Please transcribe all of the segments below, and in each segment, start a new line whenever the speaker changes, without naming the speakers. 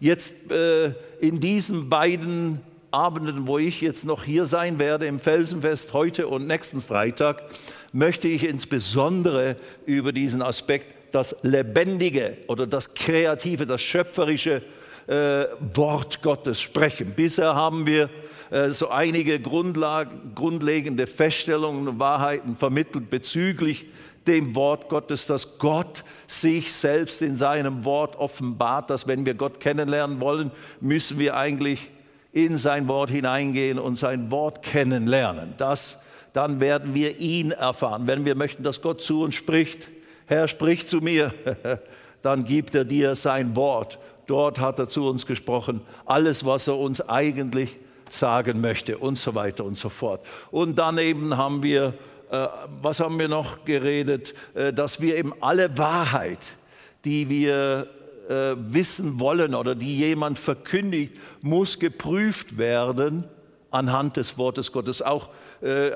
Jetzt äh, in diesen beiden Abenden, wo ich jetzt noch hier sein werde, im Felsenfest heute und nächsten Freitag, möchte ich insbesondere über diesen Aspekt das Lebendige oder das Kreative, das Schöpferische äh, Wort Gottes sprechen. Bisher haben wir so einige grundlegende Feststellungen und Wahrheiten vermittelt bezüglich dem Wort Gottes, dass Gott sich selbst in seinem Wort offenbart, dass wenn wir Gott kennenlernen wollen, müssen wir eigentlich in sein Wort hineingehen und sein Wort kennenlernen. Das, dann werden wir ihn erfahren. Wenn wir möchten, dass Gott zu uns spricht, Herr, sprich zu mir, dann gibt er dir sein Wort. Dort hat er zu uns gesprochen, alles, was er uns eigentlich sagen möchte und so weiter und so fort. Und daneben haben wir, äh, was haben wir noch geredet, äh, dass wir eben alle Wahrheit, die wir äh, wissen wollen oder die jemand verkündigt, muss geprüft werden anhand des Wortes Gottes. Auch äh,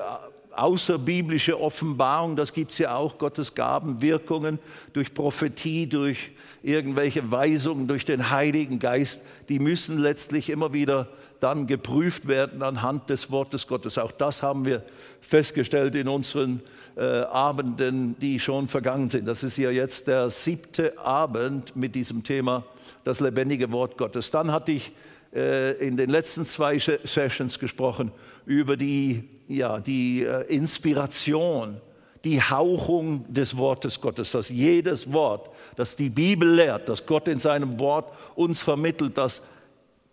außerbiblische Offenbarung, das gibt es ja auch, Gottes Gaben, Wirkungen durch Prophetie, durch irgendwelche Weisungen, durch den Heiligen Geist, die müssen letztlich immer wieder dann geprüft werden anhand des Wortes Gottes. Auch das haben wir festgestellt in unseren äh, Abenden, die schon vergangen sind. Das ist ja jetzt der siebte Abend mit diesem Thema, das lebendige Wort Gottes. Dann hatte ich äh, in den letzten zwei Sessions gesprochen über die, ja, die äh, Inspiration, die Hauchung des Wortes Gottes, dass jedes Wort, das die Bibel lehrt, das Gott in seinem Wort uns vermittelt, dass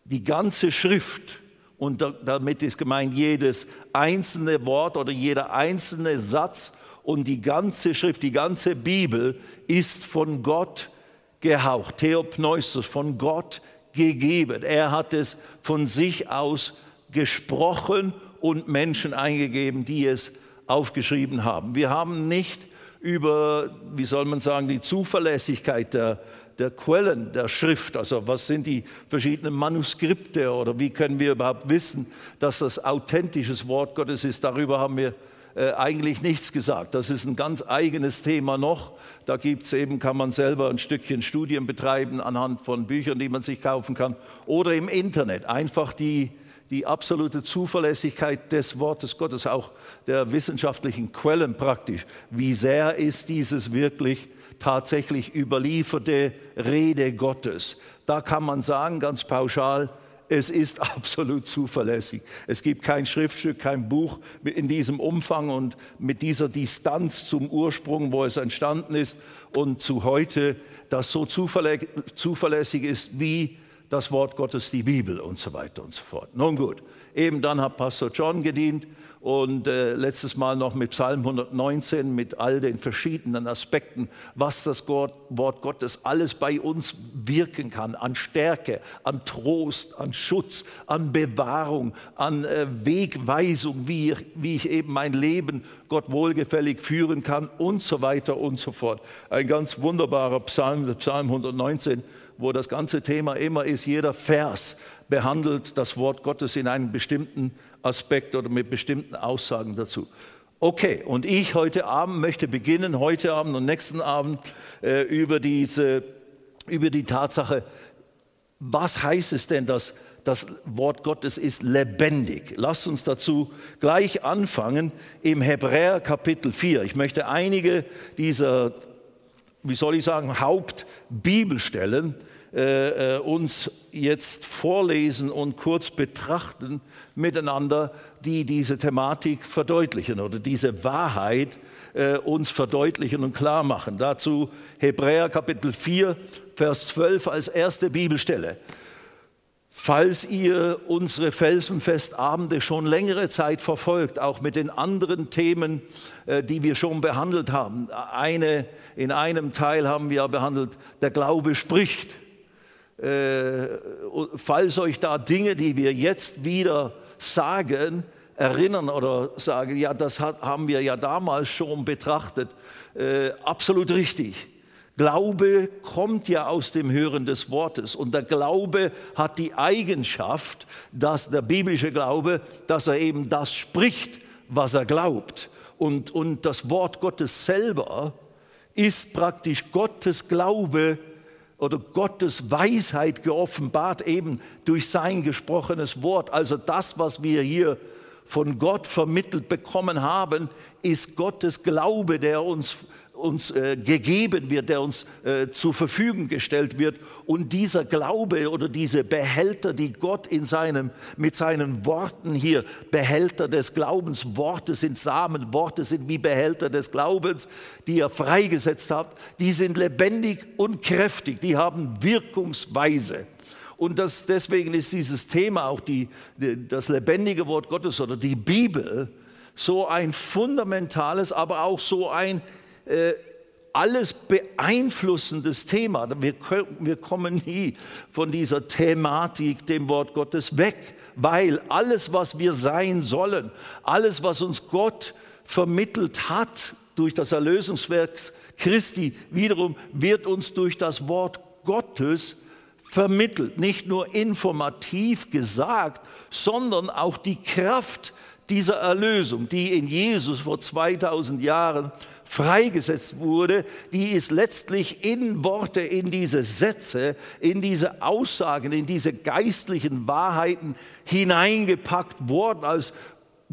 die ganze Schrift, und damit ist gemeint jedes einzelne Wort oder jeder einzelne Satz und die ganze Schrift, die ganze Bibel ist von Gott gehaucht, Theopneustos, von Gott gegeben. Er hat es von sich aus gesprochen und Menschen eingegeben, die es aufgeschrieben haben. Wir haben nicht über, wie soll man sagen, die Zuverlässigkeit der, der Quellen der Schrift, also was sind die verschiedenen Manuskripte oder wie können wir überhaupt wissen, dass das authentisches Wort Gottes ist. Darüber haben wir äh, eigentlich nichts gesagt. Das ist ein ganz eigenes Thema noch. Da gibt es eben, kann man selber ein Stückchen Studien betreiben anhand von Büchern, die man sich kaufen kann. Oder im Internet einfach die, die absolute Zuverlässigkeit des Wortes Gottes, auch der wissenschaftlichen Quellen praktisch. Wie sehr ist dieses wirklich tatsächlich überlieferte Rede Gottes? Da kann man sagen, ganz pauschal, es ist absolut zuverlässig. Es gibt kein Schriftstück, kein Buch in diesem Umfang und mit dieser Distanz zum Ursprung, wo es entstanden ist und zu heute, das so zuverlässig ist wie das Wort Gottes, die Bibel und so weiter und so fort. Nun gut, eben dann hat Pastor John gedient und äh, letztes Mal noch mit Psalm 119, mit all den verschiedenen Aspekten, was das Wort Gottes alles bei uns wirken kann, an Stärke, an Trost, an Schutz, an Bewahrung, an äh, Wegweisung, wie ich, wie ich eben mein Leben Gott wohlgefällig führen kann und so weiter und so fort. Ein ganz wunderbarer Psalm, Psalm 119 wo das ganze Thema immer ist, jeder Vers behandelt das Wort Gottes in einem bestimmten Aspekt oder mit bestimmten Aussagen dazu. Okay, und ich heute Abend möchte beginnen, heute Abend und nächsten Abend, äh, über, diese, über die Tatsache, was heißt es denn, dass das Wort Gottes ist lebendig. Lasst uns dazu gleich anfangen im Hebräer Kapitel 4. Ich möchte einige dieser, wie soll ich sagen, Hauptbibelstellen äh, äh, uns jetzt vorlesen und kurz betrachten miteinander, die diese Thematik verdeutlichen oder diese Wahrheit äh, uns verdeutlichen und klar machen. Dazu Hebräer Kapitel 4, Vers 12 als erste Bibelstelle. Falls ihr unsere Felsenfestabende schon längere Zeit verfolgt, auch mit den anderen Themen, äh, die wir schon behandelt haben, eine, in einem Teil haben wir behandelt, der Glaube spricht. Äh, falls euch da Dinge, die wir jetzt wieder sagen, erinnern oder sagen, ja, das haben wir ja damals schon betrachtet, äh, absolut richtig. Glaube kommt ja aus dem Hören des Wortes und der Glaube hat die Eigenschaft, dass der biblische Glaube, dass er eben das spricht, was er glaubt. Und, und das Wort Gottes selber ist praktisch Gottes Glaube oder Gottes Weisheit geoffenbart, eben durch sein gesprochenes Wort. Also das, was wir hier von Gott vermittelt bekommen haben, ist Gottes Glaube, der uns uns äh, gegeben wird, der uns äh, zur Verfügung gestellt wird. Und dieser Glaube oder diese Behälter, die Gott in seinem, mit seinen Worten hier, Behälter des Glaubens, Worte sind Samen, Worte sind wie Behälter des Glaubens, die er freigesetzt hat, die sind lebendig und kräftig, die haben Wirkungsweise. Und das, deswegen ist dieses Thema, auch die, das lebendige Wort Gottes oder die Bibel, so ein fundamentales, aber auch so ein äh, alles beeinflussendes Thema. Wir, wir kommen nie von dieser Thematik, dem Wort Gottes, weg, weil alles, was wir sein sollen, alles, was uns Gott vermittelt hat durch das Erlösungswerk Christi, wiederum wird uns durch das Wort Gottes vermittelt. Nicht nur informativ gesagt, sondern auch die Kraft dieser Erlösung, die in Jesus vor 2000 Jahren freigesetzt wurde, die ist letztlich in Worte, in diese Sätze, in diese Aussagen, in diese geistlichen Wahrheiten hineingepackt worden als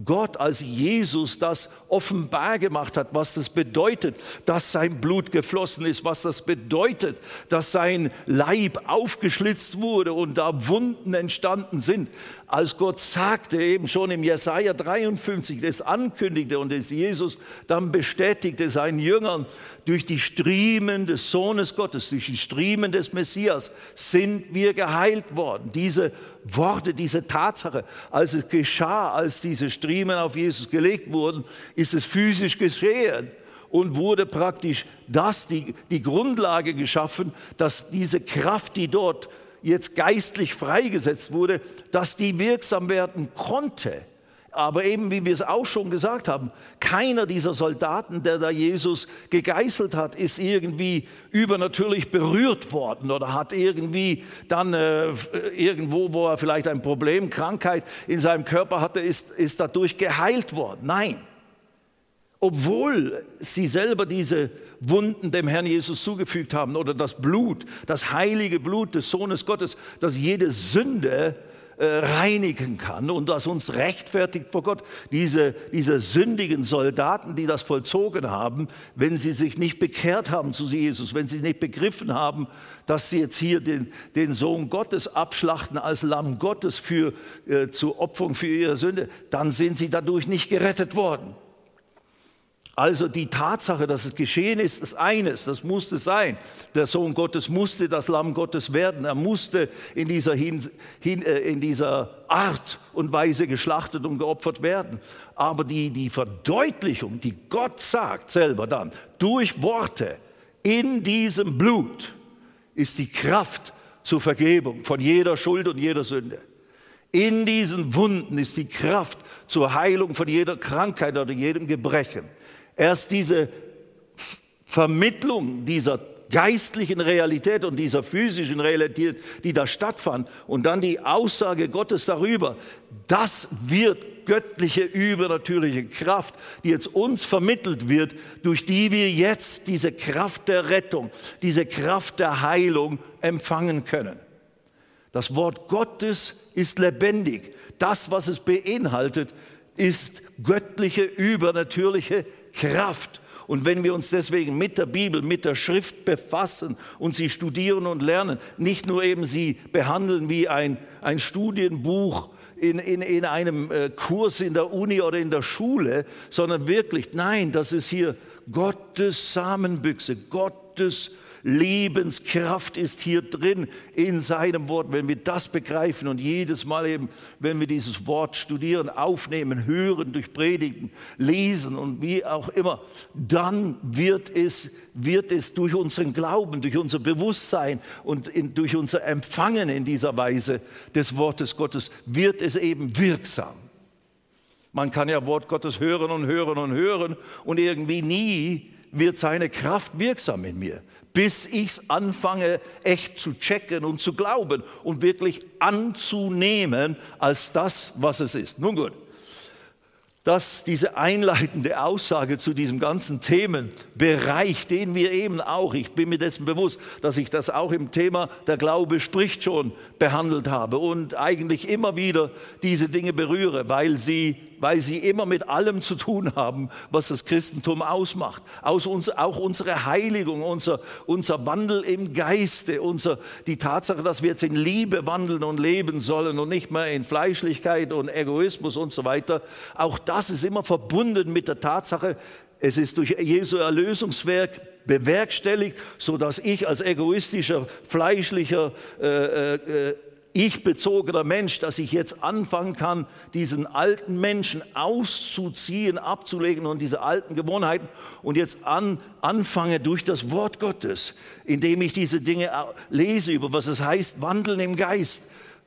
Gott, als Jesus das offenbar gemacht hat, was das bedeutet, dass sein Blut geflossen ist, was das bedeutet, dass sein Leib aufgeschlitzt wurde und da Wunden entstanden sind. Als Gott sagte, eben schon im Jesaja 53, das ankündigte und das Jesus dann bestätigte seinen Jüngern, durch die Striemen des Sohnes Gottes, durch die Striemen des Messias sind wir geheilt worden. Diese Worte, diese Tatsache, als es geschah, als diese Striemen auf Jesus gelegt wurden, ist es physisch geschehen und wurde praktisch das, die, die Grundlage geschaffen, dass diese Kraft, die dort jetzt geistlich freigesetzt wurde, dass die wirksam werden konnte. Aber eben, wie wir es auch schon gesagt haben, keiner dieser Soldaten, der da Jesus gegeißelt hat, ist irgendwie übernatürlich berührt worden oder hat irgendwie dann äh, irgendwo, wo er vielleicht ein Problem, Krankheit in seinem Körper hatte, ist, ist dadurch geheilt worden. Nein. Obwohl sie selber diese Wunden dem Herrn Jesus zugefügt haben oder das Blut, das heilige Blut des Sohnes Gottes, das jede Sünde äh, reinigen kann und das uns rechtfertigt vor Gott. Diese, diese sündigen Soldaten, die das vollzogen haben, wenn sie sich nicht bekehrt haben zu Jesus, wenn sie nicht begriffen haben, dass sie jetzt hier den, den Sohn Gottes abschlachten als Lamm Gottes für, äh, zur Opferung für ihre Sünde, dann sind sie dadurch nicht gerettet worden. Also die Tatsache, dass es geschehen ist, ist eines, das musste sein. Der Sohn Gottes musste das Lamm Gottes werden. Er musste in dieser, hin, hin, äh, in dieser Art und Weise geschlachtet und geopfert werden. Aber die, die Verdeutlichung, die Gott sagt selber dann, durch Worte in diesem Blut, ist die Kraft zur Vergebung von jeder Schuld und jeder Sünde. In diesen Wunden ist die Kraft zur Heilung von jeder Krankheit oder jedem Gebrechen. Erst diese Vermittlung dieser geistlichen Realität und dieser physischen Realität, die da stattfand, und dann die Aussage Gottes darüber, das wird göttliche, übernatürliche Kraft, die jetzt uns vermittelt wird, durch die wir jetzt diese Kraft der Rettung, diese Kraft der Heilung empfangen können. Das Wort Gottes ist lebendig. Das, was es beinhaltet, ist göttliche, übernatürliche Kraft. Und wenn wir uns deswegen mit der Bibel, mit der Schrift befassen und sie studieren und lernen, nicht nur eben sie behandeln wie ein, ein Studienbuch in, in, in einem äh, Kurs in der Uni oder in der Schule, sondern wirklich, nein, das ist hier Gottes Samenbüchse, Gottes Lebenskraft ist hier drin in seinem Wort. Wenn wir das begreifen und jedes Mal eben, wenn wir dieses Wort studieren, aufnehmen, hören, durch Predigten, lesen und wie auch immer, dann wird es, wird es durch unseren Glauben, durch unser Bewusstsein und in, durch unser Empfangen in dieser Weise des Wortes Gottes, wird es eben wirksam. Man kann ja Wort Gottes hören und hören und hören und irgendwie nie wird seine Kraft wirksam in mir bis ich es anfange, echt zu checken und zu glauben und wirklich anzunehmen als das, was es ist. Nun gut, dass diese einleitende Aussage zu diesem ganzen Themenbereich, den wir eben auch, ich bin mir dessen bewusst, dass ich das auch im Thema der Glaube spricht schon behandelt habe und eigentlich immer wieder diese Dinge berühre, weil sie weil sie immer mit allem zu tun haben, was das Christentum ausmacht. Aus uns, auch unsere Heiligung, unser, unser Wandel im Geiste, unser, die Tatsache, dass wir jetzt in Liebe wandeln und leben sollen und nicht mehr in Fleischlichkeit und Egoismus und so weiter. Auch das ist immer verbunden mit der Tatsache, es ist durch Jesu Erlösungswerk bewerkstelligt, so dass ich als egoistischer, fleischlicher, äh, äh, ich-bezogener Mensch, dass ich jetzt anfangen kann, diesen alten Menschen auszuziehen, abzulegen und diese alten Gewohnheiten und jetzt an, anfange durch das Wort Gottes, indem ich diese Dinge lese, über was es heißt, wandeln im Geist,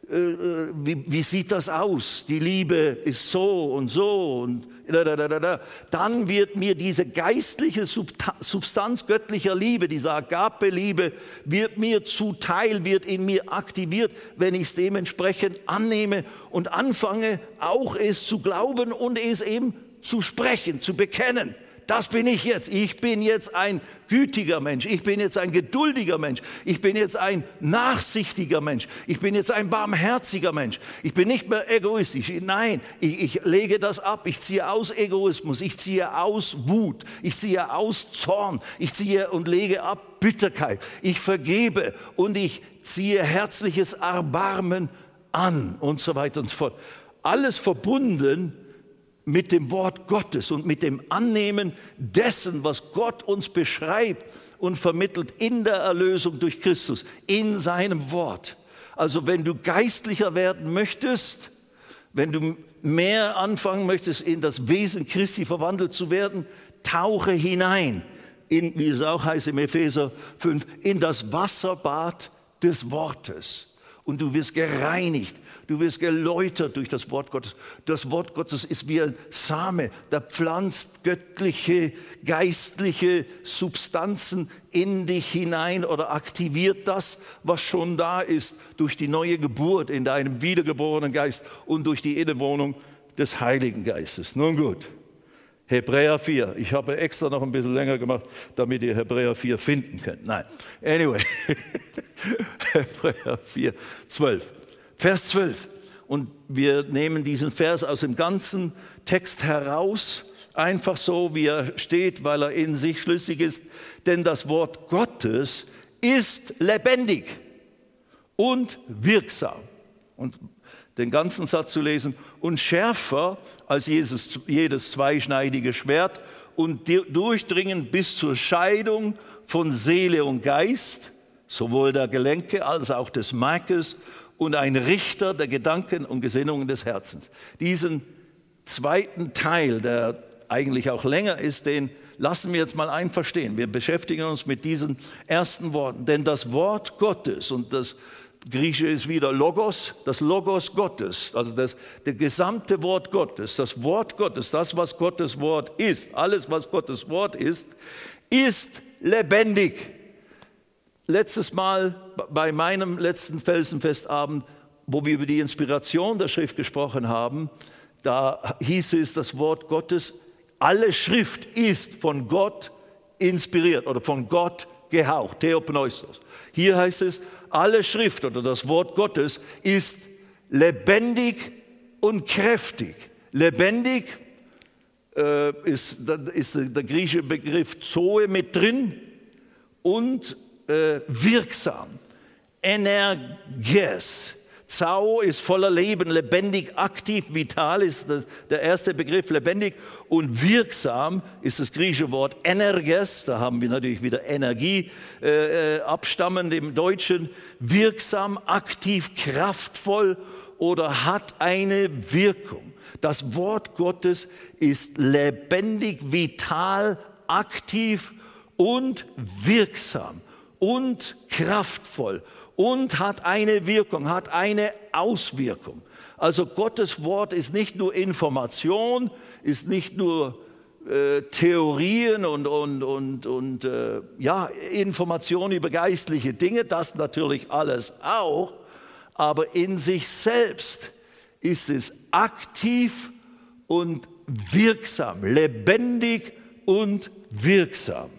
wie, wie, sieht das aus? Die Liebe ist so und so und da, da, da, dann wird mir diese geistliche Substanz göttlicher Liebe, diese Agape-Liebe, wird mir zuteil, wird in mir aktiviert, wenn ich es dementsprechend annehme und anfange, auch es zu glauben und es eben zu sprechen, zu bekennen das bin ich jetzt. Ich bin jetzt ein gütiger Mensch. Ich bin jetzt ein geduldiger Mensch. Ich bin jetzt ein nachsichtiger Mensch. Ich bin jetzt ein barmherziger Mensch. Ich bin nicht mehr egoistisch. Nein, ich, ich lege das ab. Ich ziehe aus Egoismus. Ich ziehe aus Wut. Ich ziehe aus Zorn. Ich ziehe und lege ab Bitterkeit. Ich vergebe und ich ziehe herzliches Erbarmen an und so weiter und so fort. Alles verbunden mit dem Wort Gottes und mit dem Annehmen dessen, was Gott uns beschreibt und vermittelt in der Erlösung durch Christus, in seinem Wort. Also wenn du geistlicher werden möchtest, wenn du mehr anfangen möchtest, in das Wesen Christi verwandelt zu werden, tauche hinein, in, wie es auch heißt im Epheser 5, in das Wasserbad des Wortes und du wirst gereinigt, du wirst geläutert durch das Wort Gottes. Das Wort Gottes ist wie ein Same, der pflanzt göttliche, geistliche Substanzen in dich hinein oder aktiviert das, was schon da ist, durch die neue Geburt in deinem wiedergeborenen Geist und durch die Innewohnung des Heiligen Geistes. Nun gut. Hebräer 4. Ich habe extra noch ein bisschen länger gemacht, damit ihr Hebräer 4 finden könnt. Nein, anyway. Hebräer 4, 12. Vers 12. Und wir nehmen diesen Vers aus dem ganzen Text heraus, einfach so, wie er steht, weil er in sich schlüssig ist. Denn das Wort Gottes ist lebendig und wirksam. Und den ganzen Satz zu lesen, und schärfer als jedes, jedes zweischneidige Schwert und durchdringen bis zur Scheidung von Seele und Geist, sowohl der Gelenke als auch des Markes und ein Richter der Gedanken und Gesinnungen des Herzens. Diesen zweiten Teil, der eigentlich auch länger ist, den lassen wir jetzt mal einverstehen. Wir beschäftigen uns mit diesen ersten Worten, denn das Wort Gottes und das Grieche ist wieder Logos, das Logos Gottes, also das, das gesamte Wort Gottes, das Wort Gottes, das, was Gottes Wort ist, alles, was Gottes Wort ist, ist lebendig. Letztes Mal bei meinem letzten Felsenfestabend, wo wir über die Inspiration der Schrift gesprochen haben, da hieß es, das Wort Gottes, alle Schrift ist von Gott inspiriert oder von Gott gehaucht, Theopneustos. Hier heißt es, alle Schrift oder das Wort Gottes ist lebendig und kräftig. Lebendig äh, ist, ist, der griechische Begriff Zoe mit drin und äh, wirksam. Energes Zao ist voller Leben, lebendig, aktiv, vital ist das, der erste Begriff, lebendig. Und wirksam ist das griechische Wort energes, da haben wir natürlich wieder Energie äh, äh, abstammend im Deutschen, wirksam, aktiv, kraftvoll oder hat eine Wirkung. Das Wort Gottes ist lebendig, vital, aktiv und wirksam und kraftvoll und hat eine Wirkung, hat eine Auswirkung. Also Gottes Wort ist nicht nur Information, ist nicht nur äh, Theorien und, und, und, und äh, ja, Informationen über geistliche Dinge, das natürlich alles auch, aber in sich selbst ist es aktiv und wirksam, lebendig und wirksam.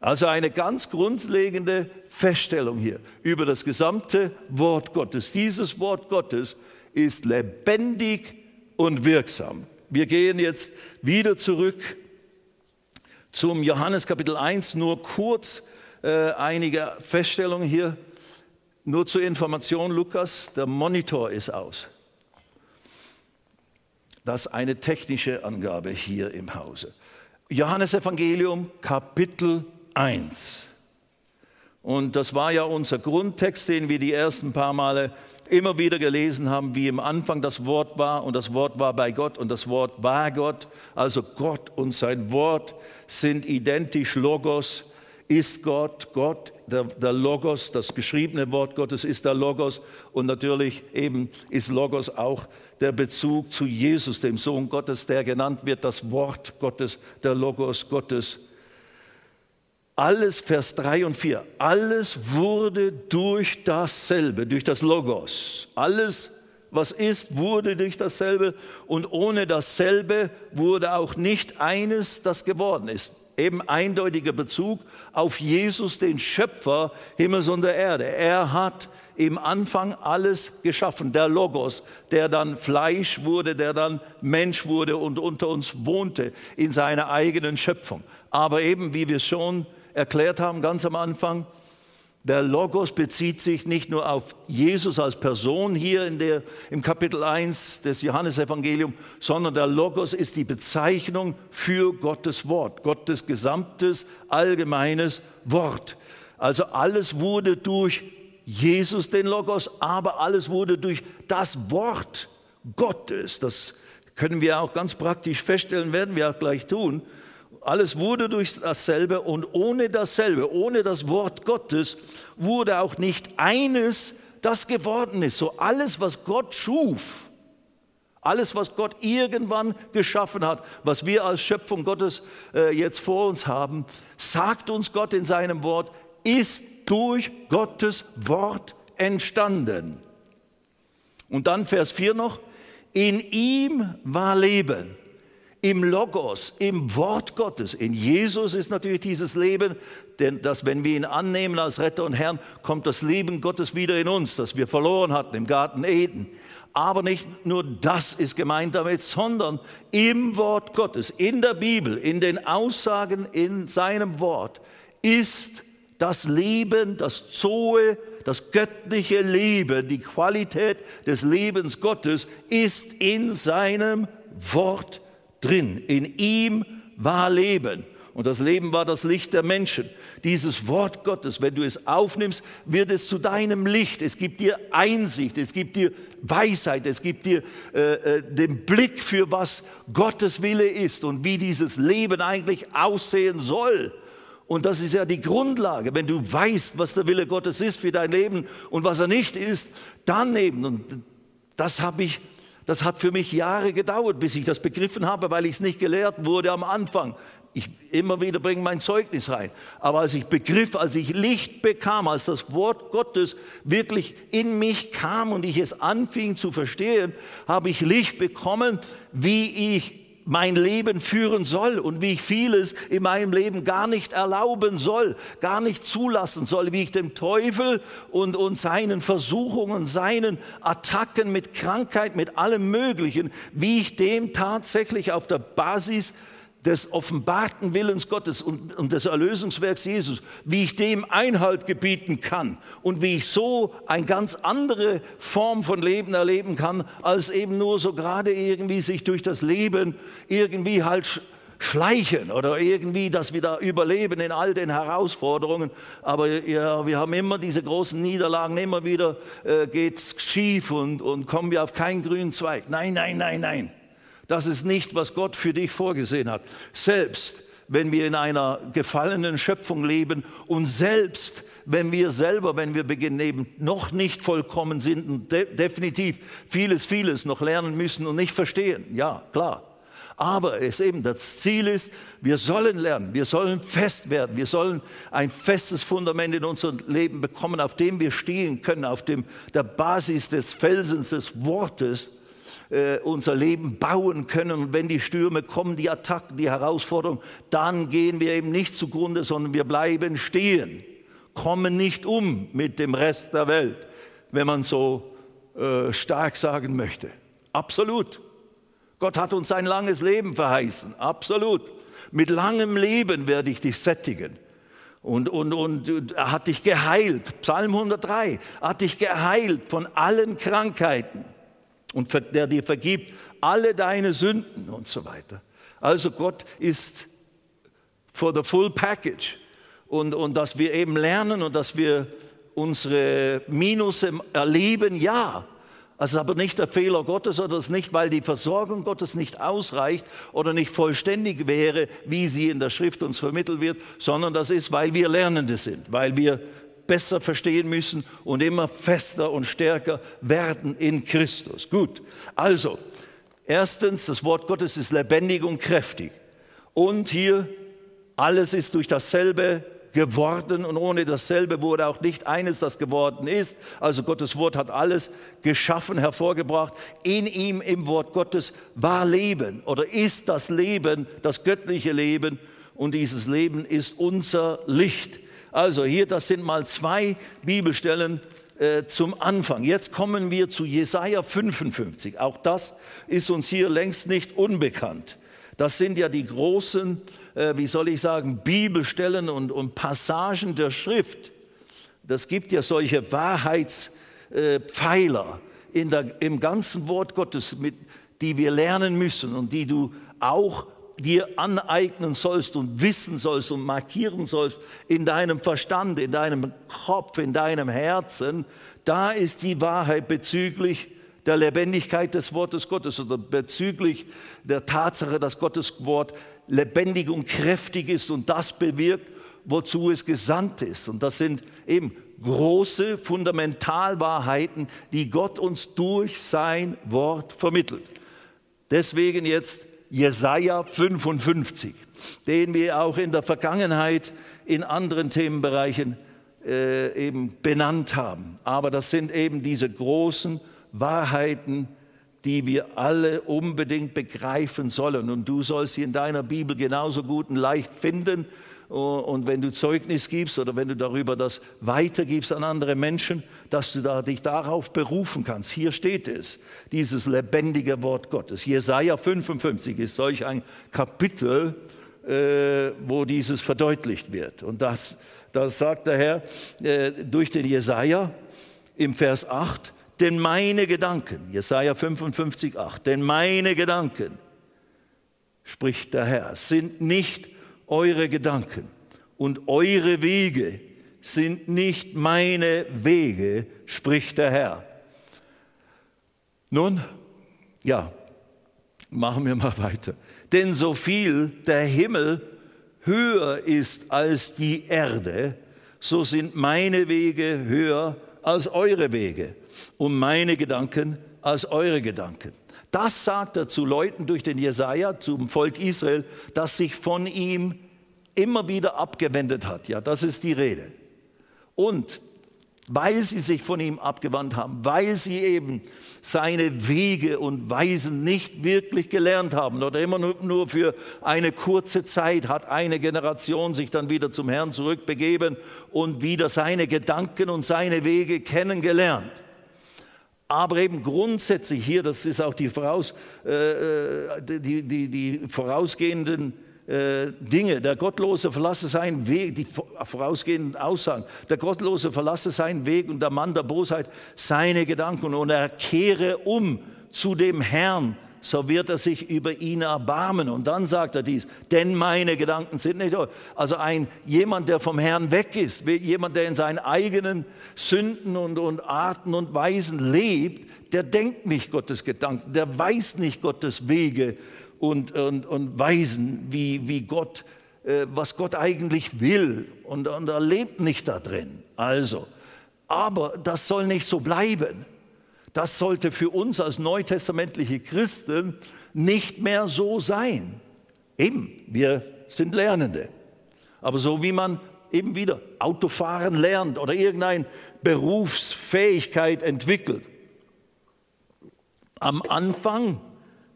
Also eine ganz grundlegende Feststellung hier über das gesamte Wort Gottes. Dieses Wort Gottes ist lebendig und wirksam. Wir gehen jetzt wieder zurück zum Johannes Kapitel 1, nur kurz äh, einige Feststellungen hier. Nur zur Information, Lukas, der Monitor ist aus. Das ist eine technische Angabe hier im Hause. Johannes Evangelium Kapitel 1. Und das war ja unser Grundtext, den wir die ersten paar Male immer wieder gelesen haben, wie im Anfang das Wort war und das Wort war bei Gott und das Wort war Gott. Also Gott und sein Wort sind identisch. Logos ist Gott, Gott, der, der, Logos, das geschriebene Wort Gottes ist der Logos und natürlich eben ist Logos auch der Bezug zu Jesus, dem Sohn Gottes, der genannt wird, das Wort Gottes, der Logos Gottes. Alles, Vers 3 und 4, alles wurde durch dasselbe, durch das Logos. Alles, was ist, wurde durch dasselbe und ohne dasselbe wurde auch nicht eines, das geworden ist eben eindeutiger Bezug auf Jesus, den Schöpfer Himmels und der Erde. Er hat im Anfang alles geschaffen, der Logos, der dann Fleisch wurde, der dann Mensch wurde und unter uns wohnte in seiner eigenen Schöpfung. Aber eben, wie wir schon erklärt haben ganz am Anfang, der Logos bezieht sich nicht nur auf Jesus als Person hier in der, im Kapitel 1 des Johannesevangeliums, sondern der Logos ist die Bezeichnung für Gottes Wort, Gottes gesamtes allgemeines Wort. Also alles wurde durch Jesus den Logos, aber alles wurde durch das Wort Gottes. Das können wir auch ganz praktisch feststellen, werden wir auch gleich tun. Alles wurde durch dasselbe und ohne dasselbe, ohne das Wort Gottes, wurde auch nicht eines, das geworden ist. So alles, was Gott schuf, alles, was Gott irgendwann geschaffen hat, was wir als Schöpfung Gottes äh, jetzt vor uns haben, sagt uns Gott in seinem Wort, ist durch Gottes Wort entstanden. Und dann Vers 4 noch, in ihm war Leben im Logos, im Wort Gottes. In Jesus ist natürlich dieses Leben, denn dass wenn wir ihn annehmen als Retter und Herrn, kommt das Leben Gottes wieder in uns, das wir verloren hatten im Garten Eden. Aber nicht nur das ist gemeint damit, sondern im Wort Gottes, in der Bibel, in den Aussagen in seinem Wort ist das Leben, das Zoe, das göttliche Leben, die Qualität des Lebens Gottes ist in seinem Wort drin. In ihm war Leben. Und das Leben war das Licht der Menschen. Dieses Wort Gottes, wenn du es aufnimmst, wird es zu deinem Licht. Es gibt dir Einsicht, es gibt dir Weisheit, es gibt dir äh, äh, den Blick für was Gottes Wille ist und wie dieses Leben eigentlich aussehen soll. Und das ist ja die Grundlage. Wenn du weißt, was der Wille Gottes ist für dein Leben und was er nicht ist, dann eben, und das habe ich das hat für mich Jahre gedauert, bis ich das begriffen habe, weil ich es nicht gelehrt wurde am Anfang. Ich immer wieder bringe mein Zeugnis rein. Aber als ich begriff, als ich Licht bekam, als das Wort Gottes wirklich in mich kam und ich es anfing zu verstehen, habe ich Licht bekommen, wie ich mein Leben führen soll und wie ich vieles in meinem Leben gar nicht erlauben soll, gar nicht zulassen soll, wie ich dem Teufel und, und seinen Versuchungen, seinen Attacken mit Krankheit, mit allem Möglichen, wie ich dem tatsächlich auf der Basis des offenbarten Willens Gottes und, und, des Erlösungswerks Jesus, wie ich dem Einhalt gebieten kann und wie ich so eine ganz andere Form von Leben erleben kann, als eben nur so gerade irgendwie sich durch das Leben irgendwie halt schleichen oder irgendwie, dass wir da überleben in all den Herausforderungen. Aber ja, wir haben immer diese großen Niederlagen, immer wieder äh, geht es schief und, und kommen wir auf keinen grünen Zweig. Nein, nein, nein, nein. Das ist nicht, was Gott für dich vorgesehen hat. Selbst wenn wir in einer gefallenen Schöpfung leben und selbst wenn wir selber, wenn wir beginnen, eben noch nicht vollkommen sind und de definitiv vieles, vieles noch lernen müssen und nicht verstehen. Ja, klar. Aber es eben das Ziel ist, wir sollen lernen, wir sollen fest werden, wir sollen ein festes Fundament in unserem Leben bekommen, auf dem wir stehen können, auf dem, der Basis des Felsens des Wortes äh, unser Leben bauen können. Und wenn die Stürme kommen, die Attacken, die Herausforderungen, dann gehen wir eben nicht zugrunde, sondern wir bleiben stehen, kommen nicht um mit dem Rest der Welt, wenn man so äh, stark sagen möchte. Absolut. Gott hat uns ein langes Leben verheißen. Absolut. Mit langem Leben werde ich dich sättigen. Und, und, und er hat dich geheilt. Psalm 103 hat dich geheilt von allen Krankheiten und der dir vergibt alle deine Sünden und so weiter. Also Gott ist for the full package. Und, und dass wir eben lernen und dass wir unsere Minusse erleben, ja. Es ist aber nicht der Fehler Gottes oder ist nicht, weil die Versorgung Gottes nicht ausreicht oder nicht vollständig wäre, wie sie in der Schrift uns vermittelt wird, sondern das ist, weil wir Lernende sind, weil wir besser verstehen müssen und immer fester und stärker werden in Christus. Gut, also, erstens, das Wort Gottes ist lebendig und kräftig. Und hier, alles ist durch dasselbe geworden und ohne dasselbe wurde auch nicht eines, das geworden ist. Also Gottes Wort hat alles geschaffen, hervorgebracht. In ihm, im Wort Gottes, war Leben oder ist das Leben, das göttliche Leben und dieses Leben ist unser Licht. Also hier, das sind mal zwei Bibelstellen äh, zum Anfang. Jetzt kommen wir zu Jesaja 55. Auch das ist uns hier längst nicht unbekannt. Das sind ja die großen, äh, wie soll ich sagen, Bibelstellen und, und Passagen der Schrift. Das gibt ja solche Wahrheitspfeiler äh, der, im ganzen Wort Gottes, mit, die wir lernen müssen und die du auch dir aneignen sollst und wissen sollst und markieren sollst in deinem Verstand, in deinem Kopf, in deinem Herzen, da ist die Wahrheit bezüglich der Lebendigkeit des Wortes Gottes oder bezüglich der Tatsache, dass Gottes Wort lebendig und kräftig ist und das bewirkt, wozu es gesandt ist. Und das sind eben große Fundamentalwahrheiten, die Gott uns durch sein Wort vermittelt. Deswegen jetzt Jesaja 55, den wir auch in der Vergangenheit in anderen Themenbereichen äh, eben benannt haben. Aber das sind eben diese großen Wahrheiten, die wir alle unbedingt begreifen sollen. Und du sollst sie in deiner Bibel genauso gut und leicht finden und wenn du Zeugnis gibst oder wenn du darüber das weitergibst an andere Menschen, dass du da, dich darauf berufen kannst. Hier steht es, dieses lebendige Wort Gottes. Jesaja 55 ist solch ein Kapitel, äh, wo dieses verdeutlicht wird. Und das, das sagt der Herr äh, durch den Jesaja im Vers 8, denn meine Gedanken, Jesaja 55, 8, denn meine Gedanken, spricht der Herr, sind nicht eure Gedanken und eure Wege sind nicht meine Wege, spricht der Herr. Nun, ja, machen wir mal weiter. Denn so viel der Himmel höher ist als die Erde, so sind meine Wege höher als eure Wege und meine Gedanken als eure Gedanken. Das sagt er zu Leuten durch den Jesaja, zum Volk Israel, das sich von ihm immer wieder abgewendet hat. Ja, das ist die Rede. Und weil sie sich von ihm abgewandt haben, weil sie eben seine Wege und Weisen nicht wirklich gelernt haben oder immer nur für eine kurze Zeit hat eine Generation sich dann wieder zum Herrn zurückbegeben und wieder seine Gedanken und seine Wege kennengelernt. Aber eben grundsätzlich hier, das ist auch die, voraus, äh, äh, die, die, die vorausgehenden äh, Dinge, der Gottlose verlasse seinen Weg, die vorausgehenden Aussagen, der Gottlose verlasse seinen Weg und der Mann der Bosheit seine Gedanken und er kehre um zu dem Herrn, so wird er sich über ihn erbarmen. Und dann sagt er dies, denn meine Gedanken sind nicht. Also ein jemand, der vom Herrn weg ist, jemand, der in seinen eigenen Sünden und, und Arten und Weisen lebt, der denkt nicht Gottes Gedanken, der weiß nicht Gottes Wege und, und, und Weisen, wie, wie Gott, äh, was Gott eigentlich will. Und, und er lebt nicht da drin. Also, aber das soll nicht so bleiben. Das sollte für uns als neutestamentliche Christen nicht mehr so sein. Eben, wir sind Lernende. Aber so wie man eben wieder Autofahren lernt oder irgendeine Berufsfähigkeit entwickelt, Am Anfang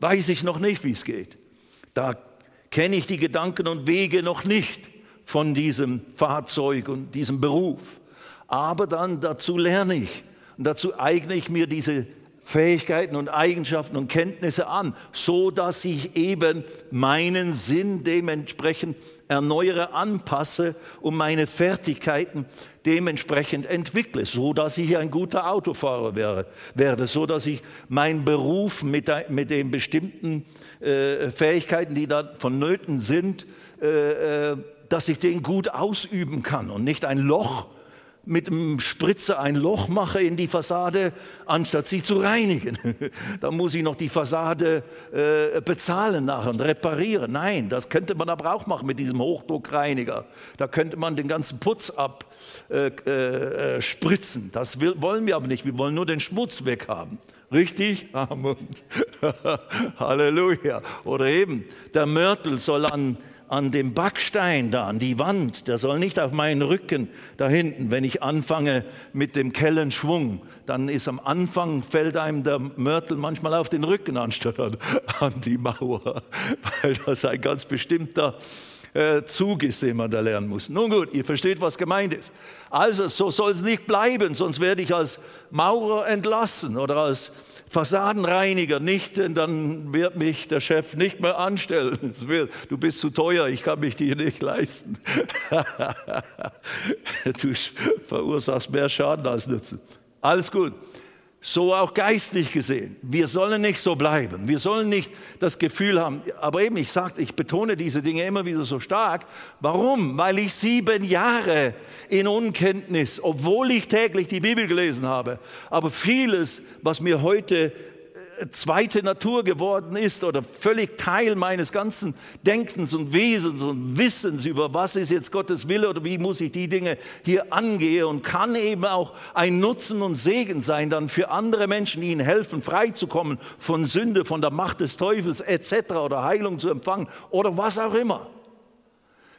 weiß ich noch nicht, wie es geht. Da kenne ich die Gedanken und Wege noch nicht von diesem Fahrzeug und diesem Beruf. Aber dann dazu lerne ich und dazu eigne ich mir diese Fähigkeiten und Eigenschaften und Kenntnisse an, so dass ich eben meinen Sinn dementsprechend erneuere, anpasse und meine Fertigkeiten dementsprechend entwickle, so dass ich ein guter Autofahrer wäre, werde, so dass ich meinen Beruf mit, mit den bestimmten äh, Fähigkeiten, die da vonnöten sind, äh, äh, dass ich den gut ausüben kann und nicht ein Loch mit einem Spritzer ein Loch mache in die Fassade, anstatt sie zu reinigen. da muss ich noch die Fassade äh, bezahlen nachher und reparieren. Nein, das könnte man aber auch machen mit diesem Hochdruckreiniger. Da könnte man den ganzen Putz abspritzen. Äh, äh, das will, wollen wir aber nicht. Wir wollen nur den Schmutz weghaben. Richtig? Amen. Halleluja. Oder eben, der Mörtel soll an an dem Backstein da, an die Wand, der soll nicht auf meinen Rücken da hinten. Wenn ich anfange mit dem Kellenschwung, dann ist am Anfang, fällt einem der Mörtel manchmal auf den Rücken anstatt an, an die Mauer, weil das ein ganz bestimmter äh, Zug ist, den man da lernen muss. Nun gut, ihr versteht, was gemeint ist. Also, so soll es nicht bleiben, sonst werde ich als Maurer entlassen oder als Fassadenreiniger nicht, denn dann wird mich der Chef nicht mehr anstellen. Du bist zu teuer, ich kann mich dir nicht leisten. du verursachst mehr Schaden als Nutzen. Alles gut. So auch geistlich gesehen. Wir sollen nicht so bleiben. Wir sollen nicht das Gefühl haben, aber eben, ich sage, ich betone diese Dinge immer wieder so stark. Warum? Weil ich sieben Jahre in Unkenntnis, obwohl ich täglich die Bibel gelesen habe, aber vieles, was mir heute zweite Natur geworden ist oder völlig Teil meines ganzen Denkens und Wesens und Wissens über was ist jetzt Gottes Wille oder wie muss ich die Dinge hier angehen und kann eben auch ein Nutzen und Segen sein dann für andere Menschen, die ihnen helfen, freizukommen von Sünde, von der Macht des Teufels etc. oder Heilung zu empfangen oder was auch immer.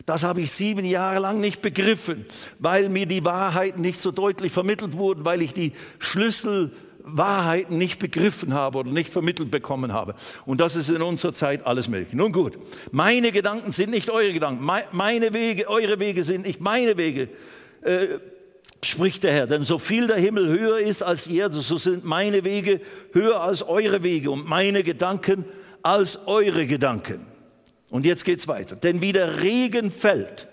Das habe ich sieben Jahre lang nicht begriffen, weil mir die Wahrheiten nicht so deutlich vermittelt wurden, weil ich die Schlüssel Wahrheiten nicht begriffen habe oder nicht vermittelt bekommen habe. Und das ist in unserer Zeit alles möglich. Nun gut, meine Gedanken sind nicht eure Gedanken, meine Wege, eure Wege sind nicht meine Wege, äh, spricht der Herr. Denn so viel der Himmel höher ist als die Erde, so sind meine Wege höher als eure Wege und meine Gedanken als eure Gedanken. Und jetzt geht's weiter. Denn wie der Regen fällt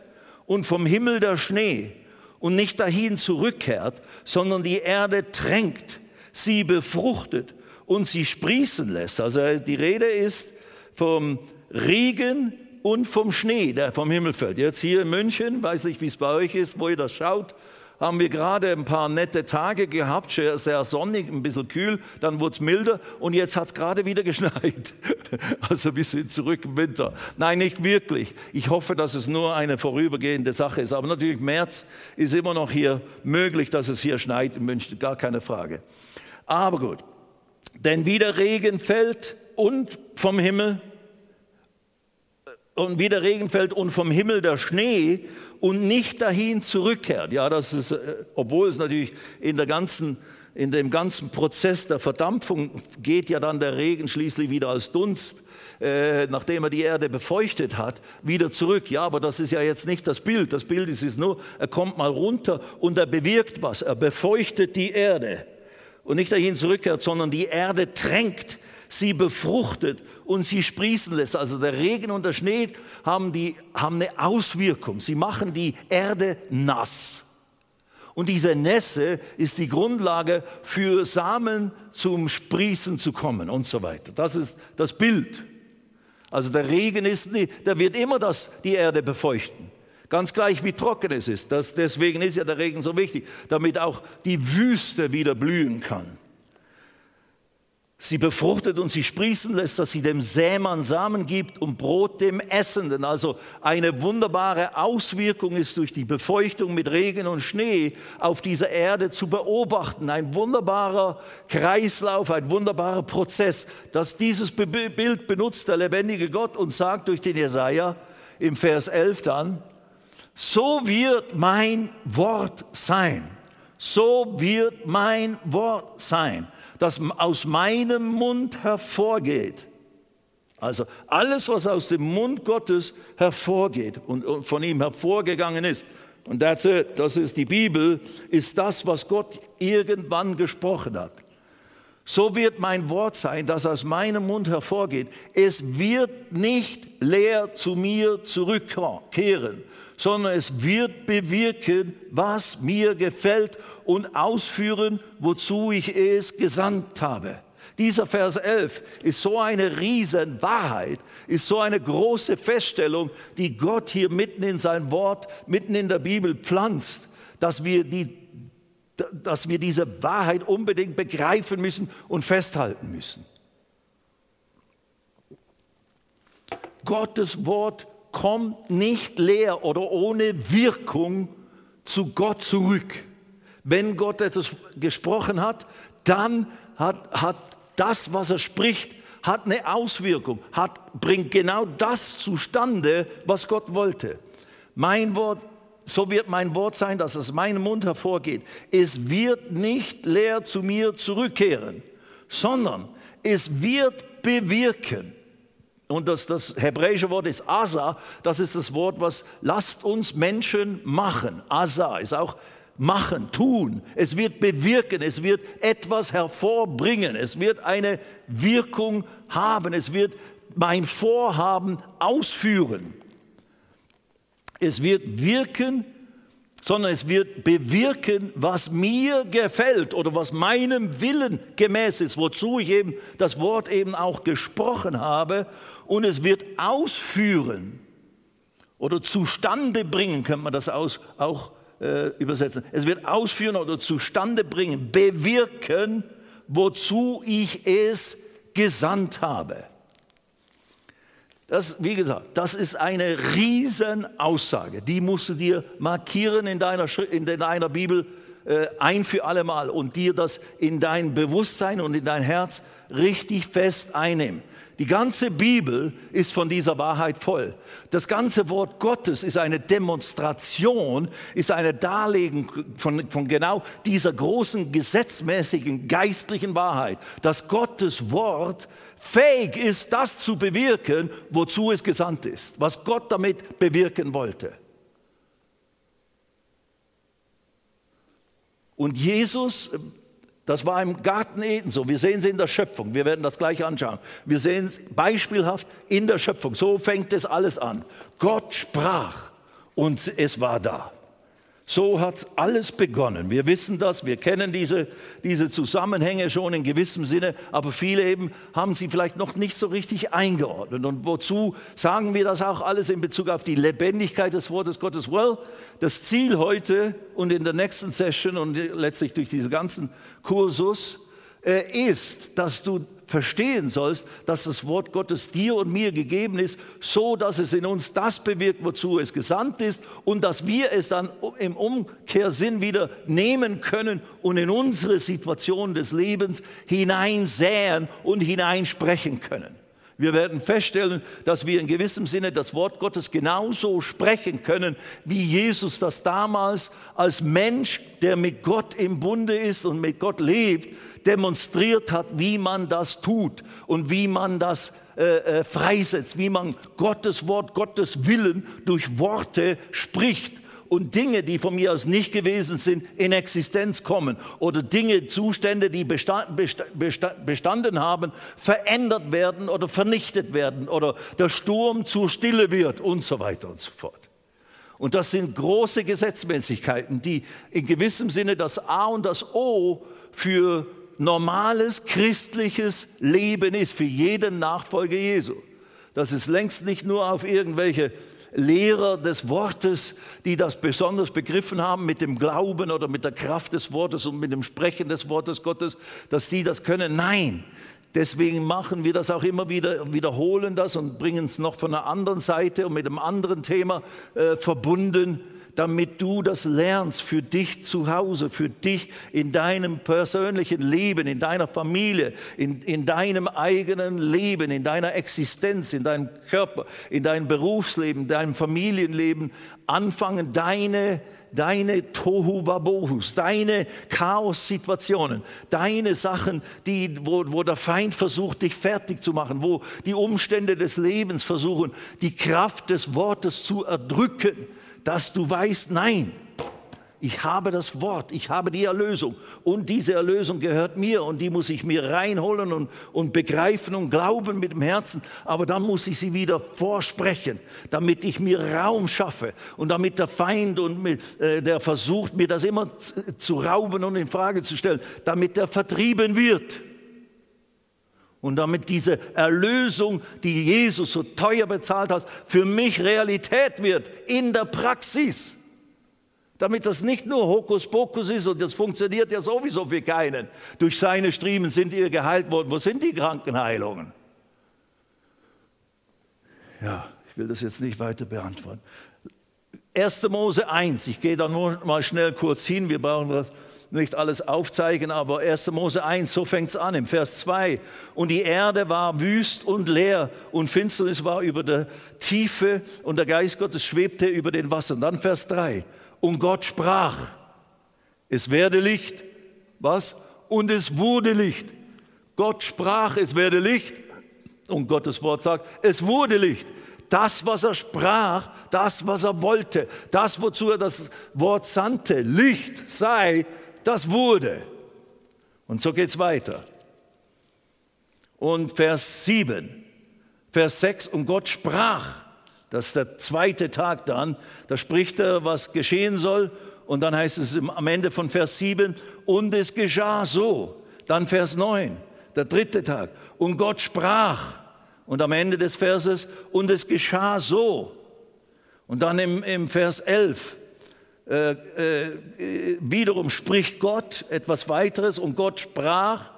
und vom Himmel der Schnee und nicht dahin zurückkehrt, sondern die Erde tränkt, sie befruchtet und sie sprießen lässt. Also die Rede ist vom Regen und vom Schnee, der vom Himmel fällt. Jetzt hier in München, weiß nicht, wie es bei euch ist, wo ihr das schaut, haben wir gerade ein paar nette Tage gehabt, sehr sonnig, ein bisschen kühl, dann wurde es milder und jetzt hat es gerade wieder geschneit. Also wir sind zurück im Winter. Nein, nicht wirklich. Ich hoffe, dass es nur eine vorübergehende Sache ist. Aber natürlich, März ist immer noch hier möglich, dass es hier schneit in München, gar keine Frage. Aber gut, denn wie der Regen fällt und vom Himmel, und wie der Regen fällt und vom Himmel der Schnee und nicht dahin zurückkehrt. Ja, das ist, äh, obwohl es natürlich in der ganzen in dem ganzen Prozess der Verdampfung geht ja dann der Regen schließlich wieder als Dunst, äh, nachdem er die Erde befeuchtet hat, wieder zurück. Ja, aber das ist ja jetzt nicht das Bild. Das Bild ist, ist nur, er kommt mal runter und er bewirkt was. Er befeuchtet die Erde und nicht dahin zurückkehrt, sondern die Erde tränkt, sie befruchtet und sie sprießen lässt. Also der Regen und der Schnee haben, die, haben eine Auswirkung. Sie machen die Erde nass. Und diese Nässe ist die Grundlage für Samen zum Sprießen zu kommen und so weiter. Das ist das Bild. Also der Regen ist, der wird immer das, die Erde befeuchten. Ganz gleich wie trocken es ist. Das, deswegen ist ja der Regen so wichtig, damit auch die Wüste wieder blühen kann. Sie befruchtet und sie sprießen lässt, dass sie dem Sämann Samen gibt und Brot dem Essenden. Also eine wunderbare Auswirkung ist durch die Befeuchtung mit Regen und Schnee auf dieser Erde zu beobachten. Ein wunderbarer Kreislauf, ein wunderbarer Prozess, dass dieses Bild benutzt der lebendige Gott und sagt durch den Jesaja im Vers 11 dann, so wird mein Wort sein. So wird mein Wort sein, das aus meinem Mund hervorgeht. Also alles, was aus dem Mund Gottes hervorgeht und von ihm hervorgegangen ist, und that's it, das ist die Bibel, ist das, was Gott irgendwann gesprochen hat. So wird mein Wort sein, das aus meinem Mund hervorgeht. Es wird nicht leer zu mir zurückkehren, sondern es wird bewirken, was mir gefällt und ausführen, wozu ich es gesandt habe. Dieser Vers 11 ist so eine riesen Wahrheit, ist so eine große Feststellung, die Gott hier mitten in sein Wort, mitten in der Bibel pflanzt, dass wir, die, dass wir diese Wahrheit unbedingt begreifen müssen und festhalten müssen. Gottes Wort kommt nicht leer oder ohne Wirkung zu Gott zurück. Wenn Gott etwas gesprochen hat, dann hat, hat das, was er spricht, hat eine Auswirkung, hat, bringt genau das zustande, was Gott wollte. Mein Wort, so wird mein Wort sein, dass aus meinem Mund hervorgeht. Es wird nicht leer zu mir zurückkehren, sondern es wird bewirken. Und das, das hebräische Wort ist Asa, das ist das Wort, was lasst uns Menschen machen. Asa ist auch machen, tun. Es wird bewirken, es wird etwas hervorbringen, es wird eine Wirkung haben, es wird mein Vorhaben ausführen. Es wird wirken, sondern es wird bewirken, was mir gefällt oder was meinem Willen gemäß ist, wozu ich eben das Wort eben auch gesprochen habe. Und es wird ausführen oder zustande bringen, könnte man das aus, auch äh, übersetzen. Es wird ausführen oder zustande bringen, bewirken, wozu ich es gesandt habe. Das, wie gesagt, das ist eine Riesenaussage. Die musst du dir markieren in deiner, in deiner Bibel äh, ein für alle Mal und dir das in dein Bewusstsein und in dein Herz richtig fest einnehmen. Die ganze Bibel ist von dieser Wahrheit voll. Das ganze Wort Gottes ist eine Demonstration, ist eine Darlegung von, von genau dieser großen gesetzmäßigen geistlichen Wahrheit, dass Gottes Wort fähig ist, das zu bewirken, wozu es gesandt ist, was Gott damit bewirken wollte. Und Jesus das war im Garten Eden so. Wir sehen es in der Schöpfung. Wir werden das gleich anschauen. Wir sehen es beispielhaft in der Schöpfung. So fängt es alles an. Gott sprach und es war da. So hat alles begonnen. Wir wissen das, wir kennen diese, diese Zusammenhänge schon in gewissem Sinne, aber viele eben haben sie vielleicht noch nicht so richtig eingeordnet. Und wozu sagen wir das auch alles in Bezug auf die Lebendigkeit des Wortes Gottes? Well, das Ziel heute und in der nächsten Session und letztlich durch diesen ganzen Kursus ist, dass du verstehen sollst, dass das Wort Gottes dir und mir gegeben ist, so dass es in uns das bewirkt, wozu es gesandt ist und dass wir es dann im Umkehrsinn wieder nehmen können und in unsere Situation des Lebens hineinsäen und hineinsprechen können. Wir werden feststellen, dass wir in gewissem Sinne das Wort Gottes genauso sprechen können, wie Jesus das damals als Mensch, der mit Gott im Bunde ist und mit Gott lebt, demonstriert hat, wie man das tut und wie man das äh, äh, freisetzt, wie man Gottes Wort, Gottes Willen durch Worte spricht und Dinge, die von mir aus nicht gewesen sind, in Existenz kommen oder Dinge, Zustände, die bestanden haben, verändert werden oder vernichtet werden oder der Sturm zur Stille wird und so weiter und so fort. Und das sind große Gesetzmäßigkeiten, die in gewissem Sinne das A und das O für normales christliches Leben ist, für jeden Nachfolger Jesu. Das ist längst nicht nur auf irgendwelche Lehrer des Wortes, die das besonders begriffen haben mit dem Glauben oder mit der Kraft des Wortes und mit dem Sprechen des Wortes Gottes, dass die das können. Nein, deswegen machen wir das auch immer wieder, wiederholen das und bringen es noch von einer anderen Seite und mit einem anderen Thema äh, verbunden damit du das lernst für dich zu Hause, für dich in deinem persönlichen Leben, in deiner Familie, in, in deinem eigenen Leben, in deiner Existenz, in deinem Körper, in deinem Berufsleben, in deinem Familienleben, anfangen, deine deine Tohu Wabohus, deine Chaos-Situationen, deine Sachen, die, wo, wo der Feind versucht, dich fertig zu machen, wo die Umstände des Lebens versuchen, die Kraft des Wortes zu erdrücken, dass du weißt, nein, ich habe das Wort, ich habe die Erlösung und diese Erlösung gehört mir und die muss ich mir reinholen und, und begreifen und glauben mit dem Herzen, aber dann muss ich sie wieder vorsprechen, damit ich mir Raum schaffe und damit der Feind und mit, äh, der versucht, mir das immer zu, rauben und in Frage zu stellen, damit er vertrieben wird. Und damit diese Erlösung, die Jesus so teuer bezahlt hat, für mich Realität wird in der Praxis damit das nicht nur Hokuspokus ist und das funktioniert ja sowieso für keinen. Durch seine Striemen sind ihr geheilt worden. Wo sind die Krankenheilungen? Ja, ich will das jetzt nicht weiter beantworten. 1. Mose 1, ich gehe da nur mal schnell kurz hin, wir brauchen das nicht alles aufzeigen, aber 1. Mose 1, so fängt es an, im Vers 2. Und die Erde war wüst und leer und Finsternis war über der Tiefe und der Geist Gottes schwebte über den Wassern. Dann Vers 3. Und Gott sprach, es werde Licht. Was? Und es wurde Licht. Gott sprach, es werde Licht. Und Gottes Wort sagt, es wurde Licht. Das, was er sprach, das, was er wollte, das, wozu er das Wort sandte, Licht sei, das wurde. Und so geht es weiter. Und Vers 7, Vers 6, und Gott sprach, das ist der zweite Tag dann. Da spricht er, was geschehen soll. Und dann heißt es am Ende von Vers 7, und es geschah so. Dann Vers 9, der dritte Tag. Und Gott sprach. Und am Ende des Verses, und es geschah so. Und dann im, im Vers 11, äh, äh, wiederum spricht Gott etwas weiteres und Gott sprach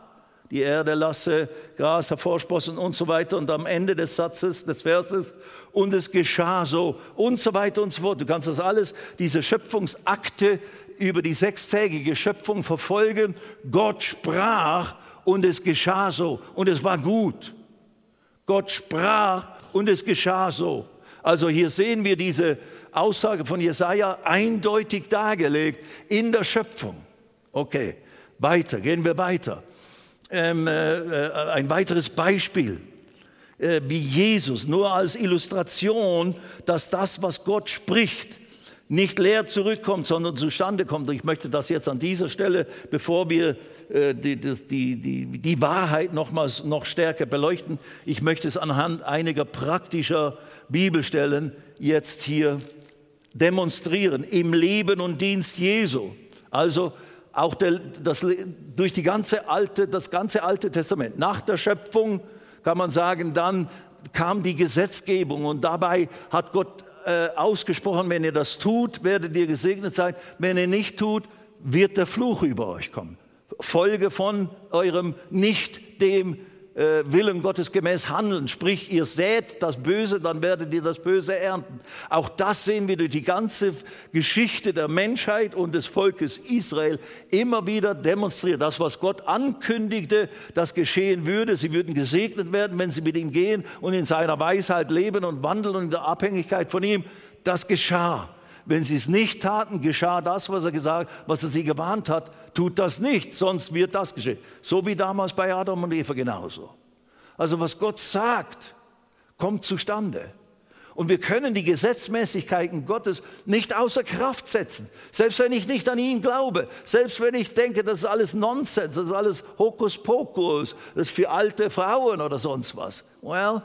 die Erde lasse Gras hervorsprossen und so weiter. Und am Ende des Satzes, des Verses, und es geschah so und so weiter und so fort. Du kannst das alles, diese Schöpfungsakte über die sechstägige Schöpfung verfolgen. Gott sprach und es geschah so und es war gut. Gott sprach und es geschah so. Also hier sehen wir diese Aussage von Jesaja eindeutig dargelegt in der Schöpfung. Okay, weiter, gehen wir weiter ähm, äh, äh, ein weiteres Beispiel, äh, wie Jesus, nur als Illustration, dass das, was Gott spricht, nicht leer zurückkommt, sondern zustande kommt. Ich möchte das jetzt an dieser Stelle, bevor wir die, die, die, die Wahrheit nochmals noch stärker beleuchten, ich möchte es anhand einiger praktischer Bibelstellen jetzt hier demonstrieren im Leben und Dienst Jesu. Also auch der, das, durch die ganze alte, das ganze Alte Testament. Nach der Schöpfung kann man sagen, dann kam die Gesetzgebung und dabei hat Gott äh, ausgesprochen, wenn ihr das tut, werdet ihr gesegnet sein. Wenn ihr nicht tut, wird der Fluch über euch kommen. Folge von eurem nicht dem äh, Willen Gottes gemäß handeln. Sprich, ihr sät das Böse, dann werdet ihr das Böse ernten. Auch das sehen wir durch die ganze Geschichte der Menschheit und des Volkes Israel immer wieder demonstriert. Das, was Gott ankündigte, das geschehen würde. Sie würden gesegnet werden, wenn sie mit ihm gehen und in seiner Weisheit leben und wandeln und in der Abhängigkeit von ihm. Das geschah. Wenn sie es nicht taten, geschah das, was er gesagt, was er sie gewarnt hat. Tut das nicht, sonst wird das geschehen. So wie damals bei Adam und Eva genauso. Also was Gott sagt, kommt zustande. Und wir können die Gesetzmäßigkeiten Gottes nicht außer Kraft setzen. Selbst wenn ich nicht an ihn glaube, selbst wenn ich denke, das ist alles Nonsens, das ist alles Hokuspokus, das ist für alte Frauen oder sonst was. Well,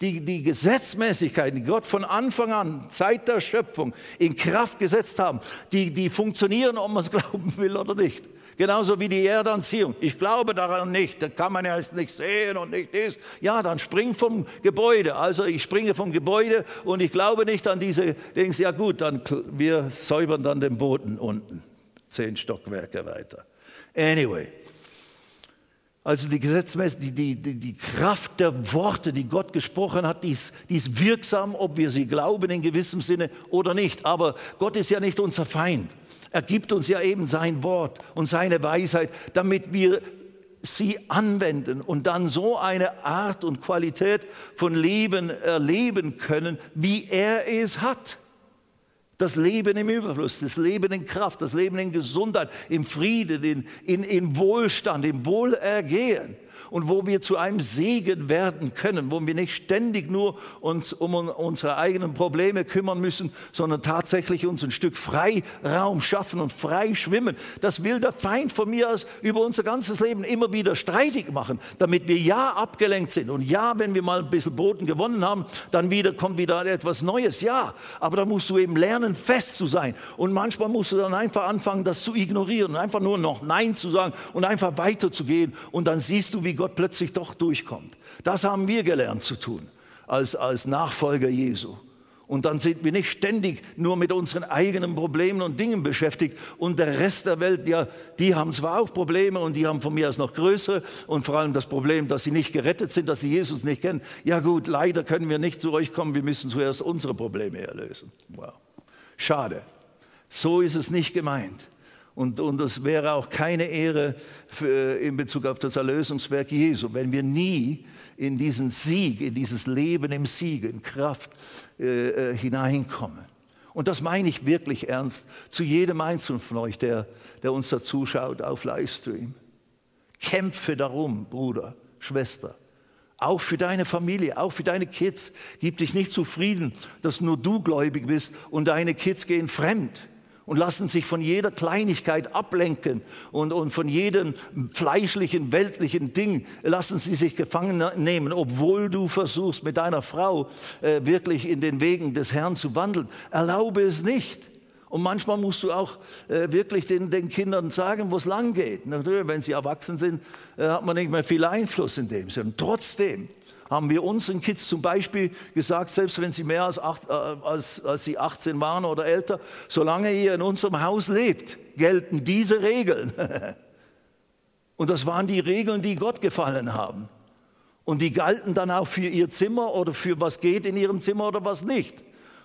die, die Gesetzmäßigkeiten, die Gott von Anfang an, seit der Schöpfung, in Kraft gesetzt haben, die, die funktionieren, ob man es glauben will oder nicht. Genauso wie die Erdanziehung. Ich glaube daran nicht, das kann man ja jetzt nicht sehen und nicht das. Ja, dann spring vom Gebäude. Also ich springe vom Gebäude und ich glaube nicht an diese Dings. Ja gut, dann wir säubern dann den Boden unten. Zehn Stockwerke weiter. Anyway. Also die Gesetzmäßigkeit, die, die, die Kraft der Worte, die Gott gesprochen hat, die ist, die ist wirksam, ob wir sie glauben in gewissem Sinne oder nicht. Aber Gott ist ja nicht unser Feind. Er gibt uns ja eben sein Wort und seine Weisheit, damit wir sie anwenden und dann so eine Art und Qualität von Leben erleben können, wie er es hat. Das Leben im Überfluss, das Leben in Kraft, das Leben in Gesundheit, im Frieden, in, in, in Wohlstand, im Wohlergehen und wo wir zu einem Segen werden können, wo wir nicht ständig nur uns um unsere eigenen Probleme kümmern müssen, sondern tatsächlich uns ein Stück Freiraum schaffen und frei schwimmen. Das will der Feind von mir aus über unser ganzes Leben immer wieder streitig machen, damit wir ja abgelenkt sind und ja, wenn wir mal ein bisschen Boden gewonnen haben, dann wieder kommt wieder etwas Neues. Ja, aber da musst du eben lernen, fest zu sein und manchmal musst du dann einfach anfangen, das zu ignorieren, einfach nur noch Nein zu sagen und einfach weiterzugehen und dann siehst du, wie Gott plötzlich doch durchkommt. Das haben wir gelernt zu tun als, als Nachfolger Jesu. Und dann sind wir nicht ständig nur mit unseren eigenen Problemen und Dingen beschäftigt. Und der Rest der Welt, ja, die haben zwar auch Probleme und die haben von mir aus noch größere. Und vor allem das Problem, dass sie nicht gerettet sind, dass sie Jesus nicht kennen. Ja gut, leider können wir nicht zu euch kommen. Wir müssen zuerst unsere Probleme erlösen. Wow. Schade. So ist es nicht gemeint. Und, und es wäre auch keine Ehre für, in Bezug auf das Erlösungswerk Jesu, wenn wir nie in diesen Sieg, in dieses Leben im Sieg, in Kraft äh, äh, hineinkommen. Und das meine ich wirklich ernst zu jedem Einzelnen von euch, der, der uns da zuschaut auf Livestream. Kämpfe darum, Bruder, Schwester. Auch für deine Familie, auch für deine Kids. Gib dich nicht zufrieden, dass nur du gläubig bist und deine Kids gehen fremd und lassen sich von jeder Kleinigkeit ablenken und, und von jedem fleischlichen, weltlichen Ding lassen sie sich gefangen nehmen, obwohl du versuchst, mit deiner Frau äh, wirklich in den Wegen des Herrn zu wandeln. Erlaube es nicht. Und manchmal musst du auch äh, wirklich den, den, Kindern sagen, wo es lang geht. Natürlich, wenn sie erwachsen sind, äh, hat man nicht mehr viel Einfluss in dem Sinne. Trotzdem haben wir unseren Kids zum Beispiel gesagt, selbst wenn sie mehr als, acht, äh, als, als sie 18 waren oder älter, solange ihr in unserem Haus lebt, gelten diese Regeln. Und das waren die Regeln, die Gott gefallen haben. Und die galten dann auch für ihr Zimmer oder für was geht in ihrem Zimmer oder was nicht.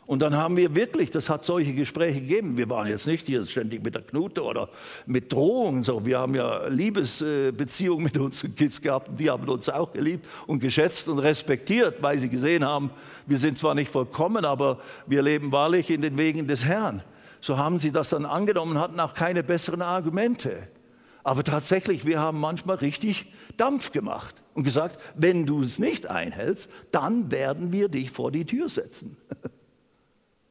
Und dann haben wir wirklich, das hat solche Gespräche gegeben. Wir waren jetzt nicht hier ständig mit der Knute oder mit Drohungen. So. Wir haben ja Liebesbeziehungen mit unseren Kids gehabt. Die haben uns auch geliebt und geschätzt und respektiert, weil sie gesehen haben, wir sind zwar nicht vollkommen, aber wir leben wahrlich in den Wegen des Herrn. So haben sie das dann angenommen, hatten auch keine besseren Argumente. Aber tatsächlich, wir haben manchmal richtig Dampf gemacht und gesagt, wenn du es nicht einhältst, dann werden wir dich vor die Tür setzen.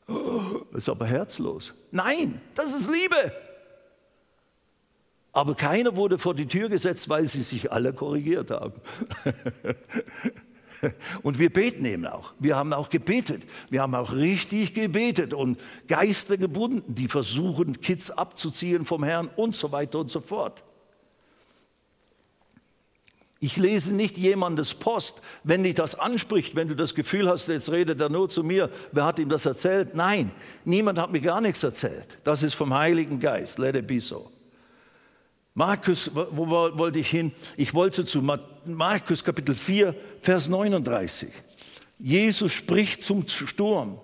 Das ist aber herzlos. Nein, das ist Liebe. Aber keiner wurde vor die Tür gesetzt, weil sie sich alle korrigiert haben. Und wir beten eben auch. Wir haben auch gebetet. Wir haben auch richtig gebetet und Geister gebunden, die versuchen, Kids abzuziehen vom Herrn und so weiter und so fort. Ich lese nicht jemandes Post, wenn dich das anspricht, wenn du das Gefühl hast, jetzt redet er nur zu mir, wer hat ihm das erzählt? Nein, niemand hat mir gar nichts erzählt. Das ist vom Heiligen Geist. Let it be so. Markus, wo wollte ich hin? Ich wollte zu Markus Kapitel 4, Vers 39. Jesus spricht zum Sturm.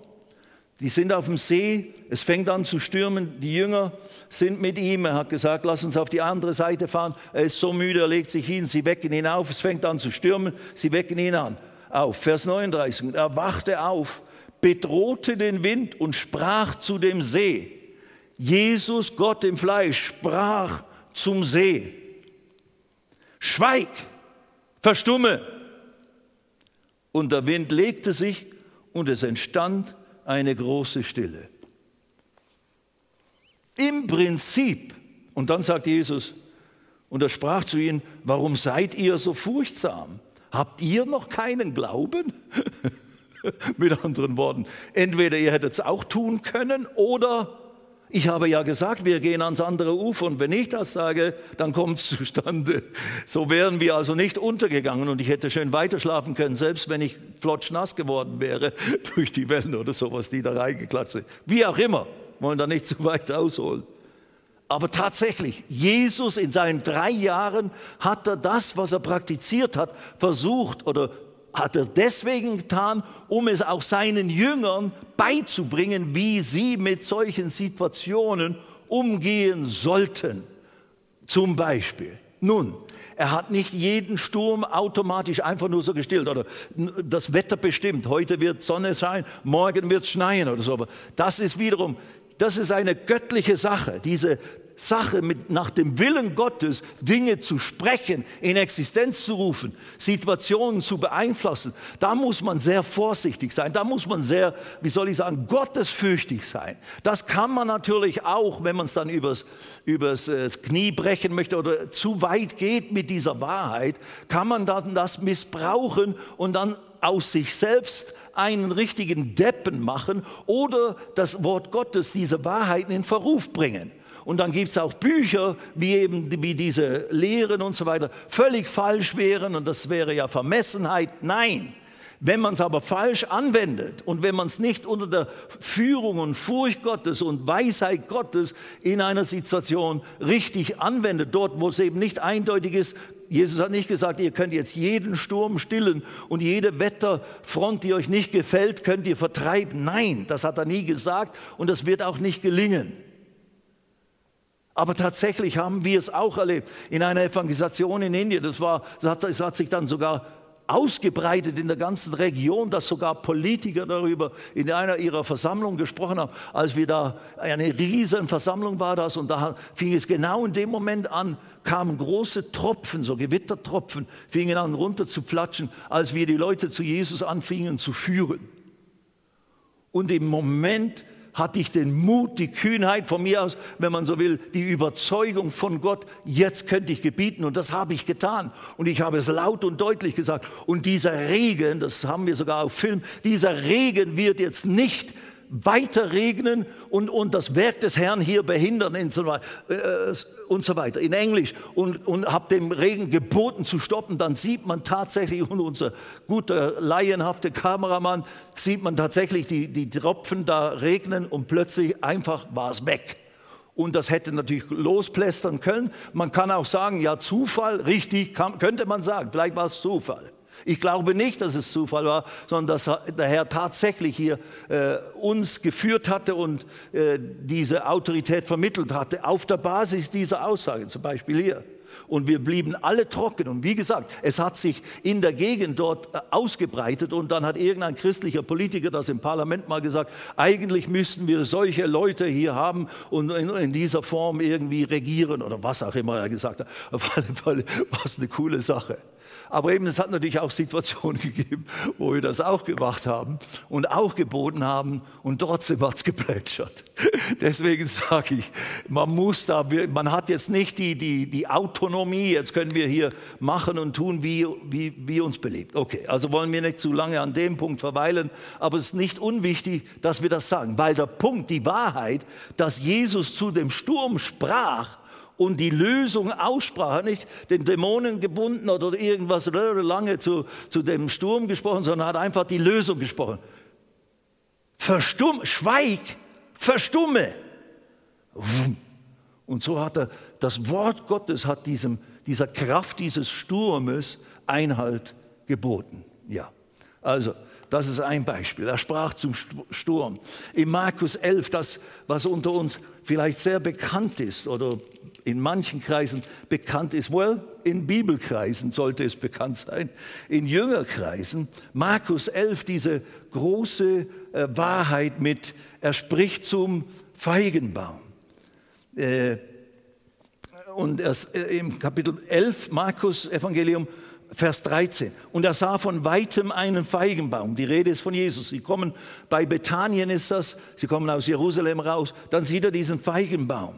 Die sind auf dem See, es fängt an zu stürmen, die Jünger sind mit ihm. Er hat gesagt, lass uns auf die andere Seite fahren. Er ist so müde, er legt sich hin, sie wecken ihn auf, es fängt an zu stürmen, sie wecken ihn an. Auf, Vers 39. Er wachte auf, bedrohte den Wind und sprach zu dem See. Jesus, Gott im Fleisch, sprach zum See. Schweig, verstumme. Und der Wind legte sich und es entstand eine große Stille. Im Prinzip, und dann sagt Jesus, und er sprach zu ihnen, warum seid ihr so furchtsam? Habt ihr noch keinen Glauben? Mit anderen Worten, entweder ihr hättet es auch tun können oder ich habe ja gesagt, wir gehen ans andere Ufer und wenn ich das sage, dann kommt es zustande. So wären wir also nicht untergegangen und ich hätte schön weiterschlafen können, selbst wenn ich flotschnass geworden wäre durch die Wellen oder sowas, die da reingeklatscht sind. Wie auch immer, wollen da nicht zu weit ausholen. Aber tatsächlich, Jesus in seinen drei Jahren hat er das, was er praktiziert hat, versucht oder hat er deswegen getan, um es auch seinen Jüngern beizubringen, wie sie mit solchen Situationen umgehen sollten. Zum Beispiel. Nun, er hat nicht jeden Sturm automatisch einfach nur so gestillt oder das Wetter bestimmt. Heute wird Sonne sein, morgen wird es schneien oder so. Aber das ist wiederum, das ist eine göttliche Sache. Diese Sache, mit, nach dem Willen Gottes Dinge zu sprechen, in Existenz zu rufen, Situationen zu beeinflussen, da muss man sehr vorsichtig sein, da muss man sehr, wie soll ich sagen, gottesfürchtig sein. Das kann man natürlich auch, wenn man es dann übers, übers äh, Knie brechen möchte oder zu weit geht mit dieser Wahrheit, kann man dann das missbrauchen und dann aus sich selbst einen richtigen Deppen machen oder das Wort Gottes, diese Wahrheiten in Verruf bringen. Und dann gibt es auch Bücher, wie eben wie diese Lehren und so weiter, völlig falsch wären und das wäre ja Vermessenheit. Nein, wenn man es aber falsch anwendet und wenn man es nicht unter der Führung und Furcht Gottes und Weisheit Gottes in einer Situation richtig anwendet, dort wo es eben nicht eindeutig ist, Jesus hat nicht gesagt, ihr könnt jetzt jeden Sturm stillen und jede Wetterfront, die euch nicht gefällt, könnt ihr vertreiben. Nein, das hat er nie gesagt und das wird auch nicht gelingen. Aber tatsächlich haben wir es auch erlebt in einer Evangelisation in Indien. Das, war, das, hat, das hat sich dann sogar ausgebreitet in der ganzen Region, dass sogar Politiker darüber in einer ihrer Versammlungen gesprochen haben. Als wir da, eine riesen Versammlung war das und da fing es genau in dem Moment an, kamen große Tropfen, so Gewittertropfen, fingen an runter zu flatschen, als wir die Leute zu Jesus anfingen zu führen. Und im Moment hatte ich den Mut, die Kühnheit von mir aus, wenn man so will, die Überzeugung von Gott, jetzt könnte ich gebieten und das habe ich getan. Und ich habe es laut und deutlich gesagt. Und dieser Regen, das haben wir sogar auf Film, dieser Regen wird jetzt nicht weiter regnen und, und das Werk des Herrn hier behindern und so, äh, so weiter. In Englisch und, und habe dem Regen geboten zu stoppen, dann sieht man tatsächlich, und unser guter, laienhafte Kameramann, sieht man tatsächlich die, die Tropfen da regnen und plötzlich einfach war es weg. Und das hätte natürlich losplästern können. Man kann auch sagen, ja, Zufall, richtig, kann, könnte man sagen, vielleicht war es Zufall. Ich glaube nicht, dass es Zufall war, sondern dass der Herr tatsächlich hier äh, uns geführt hatte und äh, diese Autorität vermittelt hatte, auf der Basis dieser Aussage, zum Beispiel hier. Und wir blieben alle trocken. Und wie gesagt, es hat sich in der Gegend dort äh, ausgebreitet. Und dann hat irgendein christlicher Politiker das im Parlament mal gesagt, eigentlich müssten wir solche Leute hier haben und in, in dieser Form irgendwie regieren oder was auch immer er gesagt hat. Auf alle Fälle war es eine coole Sache. Aber eben, es hat natürlich auch Situationen gegeben, wo wir das auch gemacht haben und auch geboten haben und trotzdem hat es geplätschert. Deswegen sage ich, man muss da, man hat jetzt nicht die, die, die Autonomie, jetzt können wir hier machen und tun, wie, wie, wie uns beliebt. Okay, also wollen wir nicht zu lange an dem Punkt verweilen, aber es ist nicht unwichtig, dass wir das sagen, weil der Punkt, die Wahrheit, dass Jesus zu dem Sturm sprach, und die Lösung aussprach, nicht den Dämonen gebunden oder irgendwas lange zu, zu dem Sturm gesprochen, sondern hat einfach die Lösung gesprochen. Verstumm, schweig, verstumme. Und so hat er, das Wort Gottes hat diesem, dieser Kraft dieses Sturmes Einhalt geboten. Ja, also das ist ein Beispiel. Er sprach zum Sturm. In Markus 11, das, was unter uns vielleicht sehr bekannt ist oder in manchen Kreisen bekannt ist. Well, in Bibelkreisen sollte es bekannt sein, in Jüngerkreisen. Markus 11, diese große äh, Wahrheit mit, er spricht zum Feigenbaum. Äh, und erst, äh, im Kapitel 11 Markus Evangelium Vers 13. Und er sah von weitem einen Feigenbaum. Die Rede ist von Jesus. Sie kommen, bei Bethanien ist das, sie kommen aus Jerusalem raus. Dann sieht er diesen Feigenbaum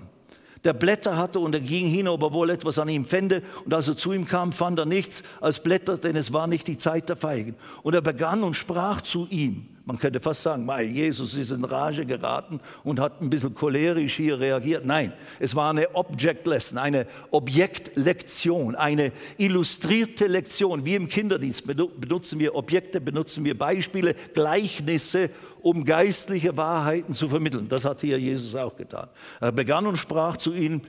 der Blätter hatte und er ging hin, ob er wohl etwas an ihm fände. Und als er zu ihm kam, fand er nichts als Blätter, denn es war nicht die Zeit der Feigen. Und er begann und sprach zu ihm. Man könnte fast sagen, Jesus ist in Rage geraten und hat ein bisschen cholerisch hier reagiert. Nein, es war eine Object Lesson, eine Objektlektion, eine illustrierte Lektion. Wie im Kinderdienst benutzen wir Objekte, benutzen wir Beispiele, Gleichnisse, um geistliche Wahrheiten zu vermitteln. Das hat hier Jesus auch getan. Er begann und sprach zu ihnen,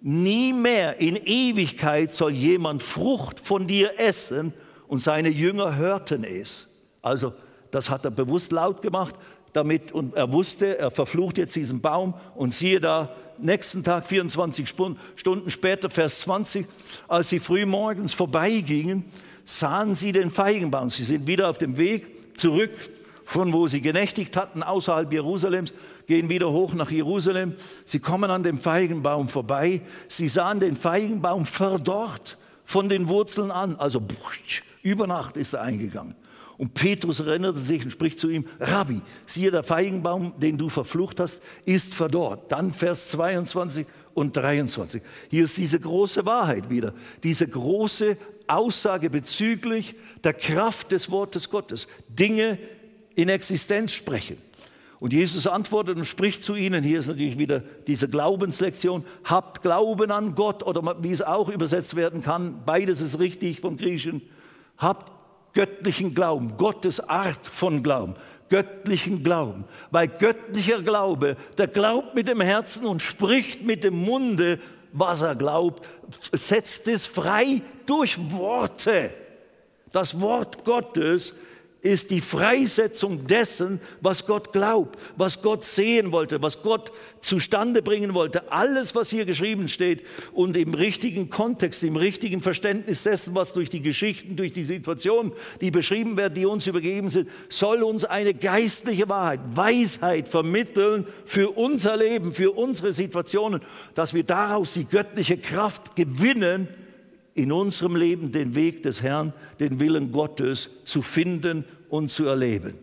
nie mehr in Ewigkeit soll jemand Frucht von dir essen. Und seine Jünger hörten es. Also das hat er bewusst laut gemacht, damit und er wusste, er verflucht jetzt diesen Baum und siehe da, nächsten Tag 24 Stunden später, Vers 20, als sie früh morgens vorbeigingen, sahen sie den Feigenbaum. Sie sind wieder auf dem Weg zurück von wo sie genächtigt hatten, außerhalb Jerusalems, gehen wieder hoch nach Jerusalem. Sie kommen an dem Feigenbaum vorbei. Sie sahen den Feigenbaum verdorrt von den Wurzeln an. Also über Nacht ist er eingegangen. Und Petrus erinnerte sich und spricht zu ihm, Rabbi, siehe, der Feigenbaum, den du verflucht hast, ist verdorrt. Dann Vers 22 und 23. Hier ist diese große Wahrheit wieder, diese große Aussage bezüglich der Kraft des Wortes Gottes. Dinge in Existenz sprechen. Und Jesus antwortet und spricht zu ihnen, hier ist natürlich wieder diese Glaubenslektion, habt Glauben an Gott oder wie es auch übersetzt werden kann, beides ist richtig vom Griechischen, habt göttlichen Glauben, Gottes Art von Glauben, göttlichen Glauben. Weil göttlicher Glaube, der glaubt mit dem Herzen und spricht mit dem Munde, was er glaubt, setzt es frei durch Worte. Das Wort Gottes ist die Freisetzung dessen, was Gott glaubt, was Gott sehen wollte, was Gott zustande bringen wollte. Alles, was hier geschrieben steht und im richtigen Kontext, im richtigen Verständnis dessen, was durch die Geschichten, durch die Situationen, die beschrieben werden, die uns übergeben sind, soll uns eine geistliche Wahrheit, Weisheit vermitteln für unser Leben, für unsere Situationen, dass wir daraus die göttliche Kraft gewinnen, in unserem Leben den Weg des Herrn, den Willen Gottes zu finden und zu erleben.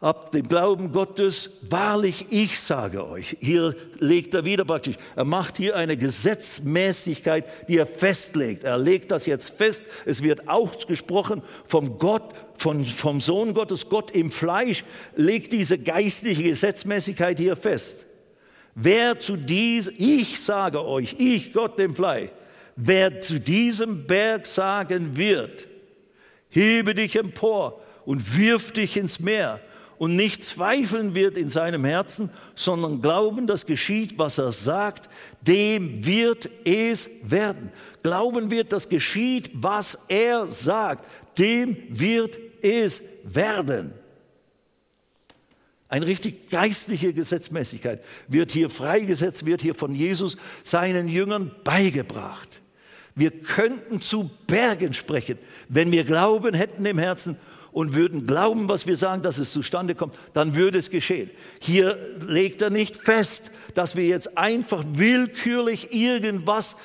Habt den Glauben Gottes, wahrlich, ich sage euch. Hier legt er wieder praktisch, er macht hier eine Gesetzmäßigkeit, die er festlegt. Er legt das jetzt fest. Es wird auch gesprochen vom Gott, von, vom Sohn Gottes, Gott im Fleisch, legt diese geistliche Gesetzmäßigkeit hier fest. Wer zu dies, ich sage euch, ich Gott im Fleisch, Wer zu diesem Berg sagen wird, hebe dich empor und wirf dich ins Meer und nicht zweifeln wird in seinem Herzen, sondern glauben, dass geschieht, was er sagt, dem wird es werden. Glauben wird, dass geschieht, was er sagt, dem wird es werden. Eine richtig geistliche Gesetzmäßigkeit wird hier freigesetzt, wird hier von Jesus seinen Jüngern beigebracht. Wir könnten zu Bergen sprechen, wenn wir Glauben hätten im Herzen und würden glauben, was wir sagen, dass es zustande kommt, dann würde es geschehen. Hier legt er nicht fest, dass wir jetzt einfach willkürlich irgendwas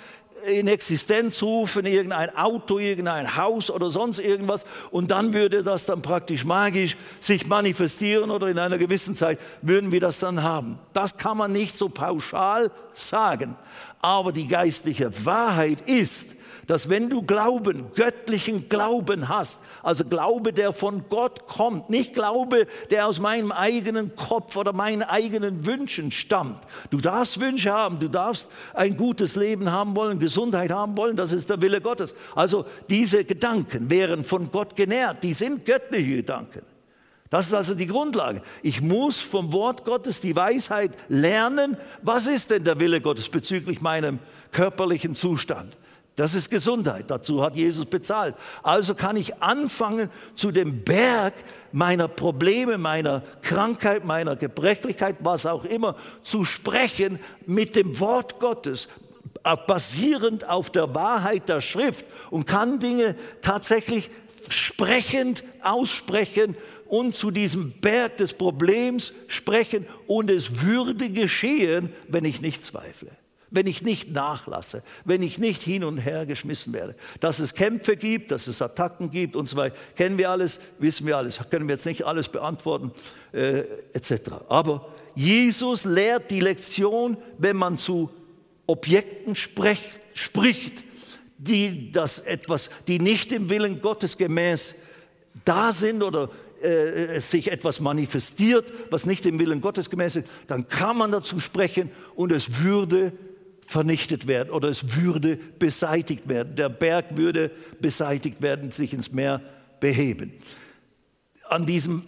in Existenz rufen, irgendein Auto, irgendein Haus oder sonst irgendwas und dann würde das dann praktisch magisch sich manifestieren oder in einer gewissen Zeit würden wir das dann haben. Das kann man nicht so pauschal sagen. Aber die geistliche Wahrheit ist, dass wenn du Glauben, göttlichen Glauben hast, also Glaube, der von Gott kommt, nicht Glaube, der aus meinem eigenen Kopf oder meinen eigenen Wünschen stammt. Du darfst Wünsche haben, du darfst ein gutes Leben haben wollen, Gesundheit haben wollen, das ist der Wille Gottes. Also diese Gedanken wären von Gott genährt, die sind göttliche Gedanken. Das ist also die Grundlage. Ich muss vom Wort Gottes die Weisheit lernen, was ist denn der Wille Gottes bezüglich meinem körperlichen Zustand. Das ist Gesundheit. Dazu hat Jesus bezahlt. Also kann ich anfangen, zu dem Berg meiner Probleme, meiner Krankheit, meiner Gebrechlichkeit, was auch immer, zu sprechen mit dem Wort Gottes, basierend auf der Wahrheit der Schrift und kann Dinge tatsächlich sprechend aussprechen und zu diesem Berg des Problems sprechen und es würde geschehen, wenn ich nicht zweifle wenn ich nicht nachlasse, wenn ich nicht hin und her geschmissen werde. Dass es Kämpfe gibt, dass es Attacken gibt und so weiter, kennen wir alles, wissen wir alles, können wir jetzt nicht alles beantworten, äh, etc. Aber Jesus lehrt die Lektion, wenn man zu Objekten sprecht, spricht, die das etwas, die nicht dem Willen Gottes gemäß da sind oder äh, sich etwas manifestiert, was nicht dem Willen Gottes gemäß ist, dann kann man dazu sprechen und es würde vernichtet werden oder es würde beseitigt werden. Der Berg würde beseitigt werden, sich ins Meer beheben. An diesem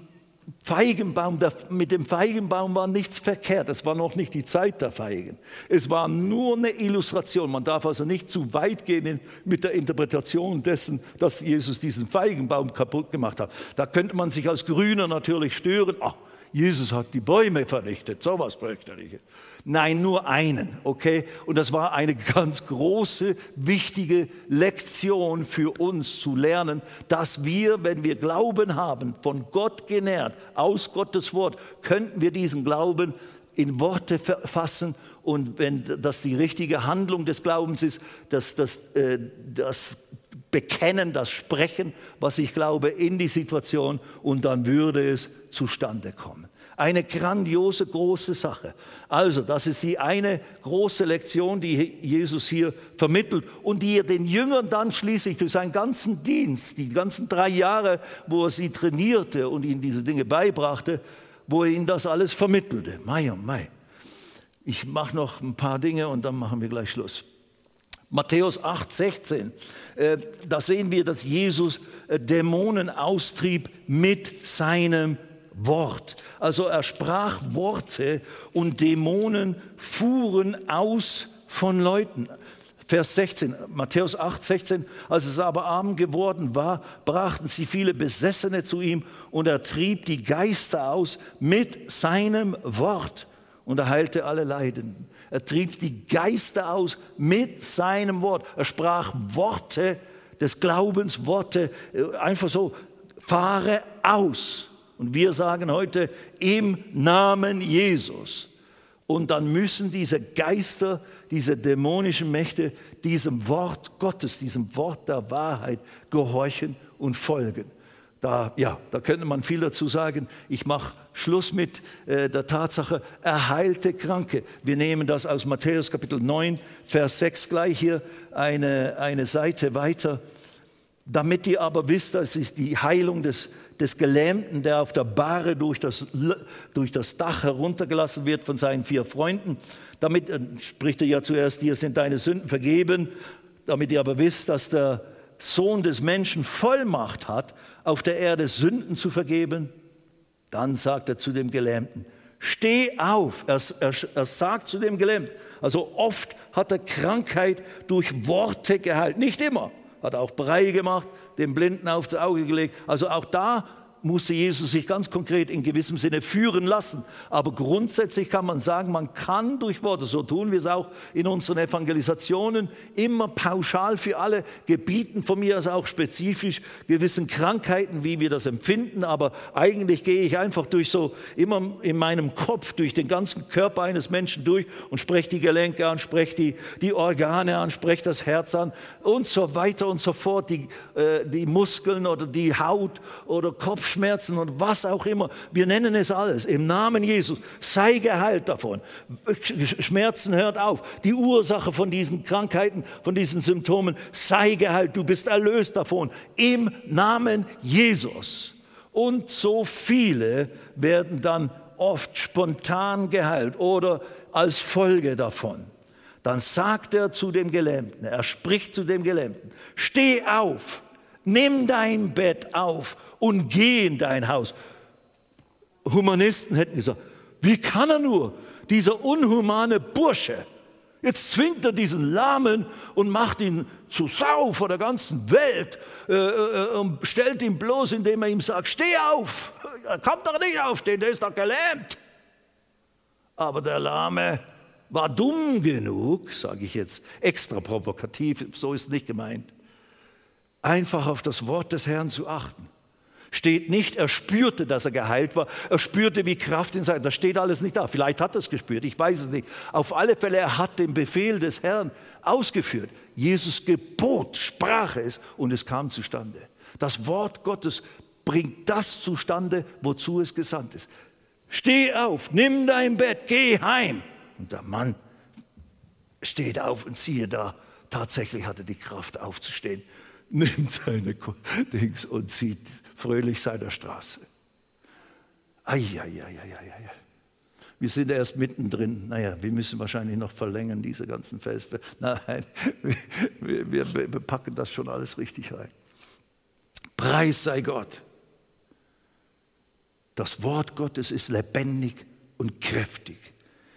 Feigenbaum, mit dem Feigenbaum war nichts verkehrt. Es war noch nicht die Zeit der Feigen. Es war nur eine Illustration. Man darf also nicht zu weit gehen mit der Interpretation dessen, dass Jesus diesen Feigenbaum kaputt gemacht hat. Da könnte man sich als Grüner natürlich stören. Ach, Jesus hat die Bäume vernichtet, sowas fürchterliches. Nein, nur einen, okay? Und das war eine ganz große, wichtige Lektion für uns zu lernen, dass wir, wenn wir Glauben haben, von Gott genährt, aus Gottes Wort, könnten wir diesen Glauben in Worte fassen und wenn das die richtige Handlung des Glaubens ist, dass das, äh, das Bekennen, das Sprechen, was ich glaube, in die Situation und dann würde es zustande kommen. Eine grandiose, große Sache. Also, das ist die eine große Lektion, die Jesus hier vermittelt und die er den Jüngern dann schließlich durch seinen ganzen Dienst, die ganzen drei Jahre, wo er sie trainierte und ihnen diese Dinge beibrachte, wo er ihnen das alles vermittelte. Mai und Mai. Ich mache noch ein paar Dinge und dann machen wir gleich Schluss. Matthäus 8, 16, äh, da sehen wir, dass Jesus äh, Dämonen austrieb mit seinem Wort. Also er sprach Worte und Dämonen fuhren aus von Leuten. Vers 16, Matthäus 8, 16, als es aber Abend geworden war, brachten sie viele Besessene zu ihm und er trieb die Geister aus mit seinem Wort und er heilte alle Leidenden. Er trieb die Geister aus mit seinem Wort. Er sprach Worte des Glaubens, Worte, äh, einfach so, fahre aus. Und wir sagen heute im Namen Jesus. Und dann müssen diese Geister, diese dämonischen Mächte diesem Wort Gottes, diesem Wort der Wahrheit gehorchen und folgen. Da, ja, da könnte man viel dazu sagen. Ich mache Schluss mit äh, der Tatsache, erheilte Kranke. Wir nehmen das aus Matthäus Kapitel 9, Vers 6 gleich hier eine, eine Seite weiter. Damit ihr aber wisst, dass es die Heilung des des Gelähmten, der auf der Bahre durch das, durch das Dach heruntergelassen wird von seinen vier Freunden. Damit äh, spricht er ja zuerst, dir sind deine Sünden vergeben, damit ihr aber wisst, dass der Sohn des Menschen Vollmacht hat, auf der Erde Sünden zu vergeben. Dann sagt er zu dem Gelähmten, steh auf. Er, er, er sagt zu dem Gelähmten, also oft hat er Krankheit durch Worte geheilt, nicht immer hat auch Brei gemacht, dem Blinden aufs Auge gelegt. Also auch da musste Jesus sich ganz konkret in gewissem Sinne führen lassen. Aber grundsätzlich kann man sagen, man kann durch Worte, so tun wir es auch in unseren Evangelisationen, immer pauschal für alle gebieten, von mir aus auch spezifisch gewissen Krankheiten, wie wir das empfinden. Aber eigentlich gehe ich einfach durch so, immer in meinem Kopf, durch den ganzen Körper eines Menschen durch und spreche die Gelenke an, spreche die, die Organe an, spreche das Herz an und so weiter und so fort, die, äh, die Muskeln oder die Haut oder Kopf Kopfschmerzen und was auch immer. Wir nennen es alles. Im Namen Jesus. Sei geheilt davon. Schmerzen hört auf. Die Ursache von diesen Krankheiten, von diesen Symptomen, sei geheilt. Du bist erlöst davon. Im Namen Jesus. Und so viele werden dann oft spontan geheilt oder als Folge davon. Dann sagt er zu dem Gelähmten, er spricht zu dem Gelähmten, steh auf, nimm dein Bett auf und geh in dein Haus. Humanisten hätten gesagt, wie kann er nur, dieser unhumane Bursche, Jetzt zwingt er diesen Lahmen und macht ihn zu Sau vor der ganzen Welt äh, äh, und stellt ihn bloß, indem er ihm sagt, steh auf, er kann doch nicht aufstehen, der ist doch gelähmt. Aber der Lahme war dumm genug, sage ich jetzt extra provokativ, so ist nicht gemeint, einfach auf das Wort des Herrn zu achten. Steht nicht, er spürte, dass er geheilt war. Er spürte, wie Kraft in sein. Das steht alles nicht da. Vielleicht hat er es gespürt, ich weiß es nicht. Auf alle Fälle, er hat den Befehl des Herrn ausgeführt. Jesus gebot, sprach es und es kam zustande. Das Wort Gottes bringt das zustande, wozu es gesandt ist. Steh auf, nimm dein Bett, geh heim. Und der Mann steht auf und siehe da, tatsächlich hatte die Kraft aufzustehen, nimmt seine Dings und zieht fröhlich seiner Straße. Eieieiei. Wir sind erst mittendrin. Naja, wir müssen wahrscheinlich noch verlängern, diese ganzen Feste. Nein, wir, wir, wir packen das schon alles richtig rein. Preis sei Gott. Das Wort Gottes ist lebendig und kräftig.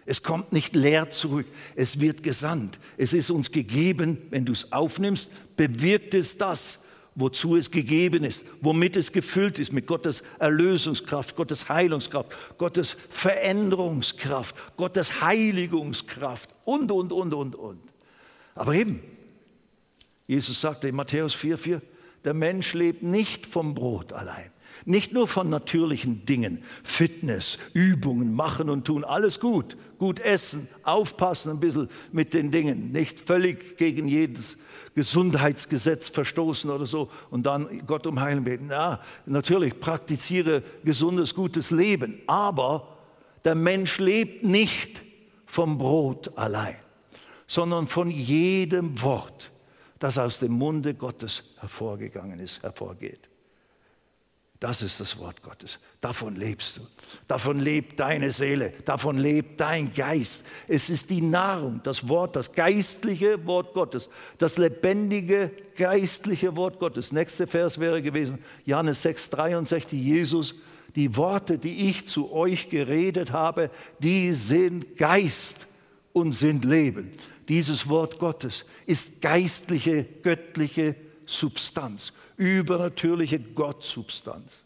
Es kommt nicht leer zurück, es wird gesandt. Es ist uns gegeben, wenn du es aufnimmst, bewirkt es das, wozu es gegeben ist, womit es gefüllt ist, mit Gottes Erlösungskraft, Gottes Heilungskraft, Gottes Veränderungskraft, Gottes Heiligungskraft und, und, und, und, und. Aber eben, Jesus sagte in Matthäus 4,4, der Mensch lebt nicht vom Brot allein, nicht nur von natürlichen Dingen, Fitness, Übungen, machen und tun, alles gut, gut essen, aufpassen ein bisschen mit den Dingen, nicht völlig gegen jedes Gesundheitsgesetz verstoßen oder so und dann Gott um Heilen beten. Ja, natürlich praktiziere gesundes, gutes Leben, aber der Mensch lebt nicht vom Brot allein, sondern von jedem Wort, das aus dem Munde Gottes hervorgegangen ist, hervorgeht. Das ist das Wort Gottes. Davon lebst du. Davon lebt deine Seele. Davon lebt dein Geist. Es ist die Nahrung, das Wort, das geistliche Wort Gottes. Das lebendige, geistliche Wort Gottes. Nächster Vers wäre gewesen, Johannes 6, 63, Jesus, die Worte, die ich zu euch geredet habe, die sind Geist und sind Leben. Dieses Wort Gottes ist geistliche, göttliche Substanz übernatürliche Gottsubstanz.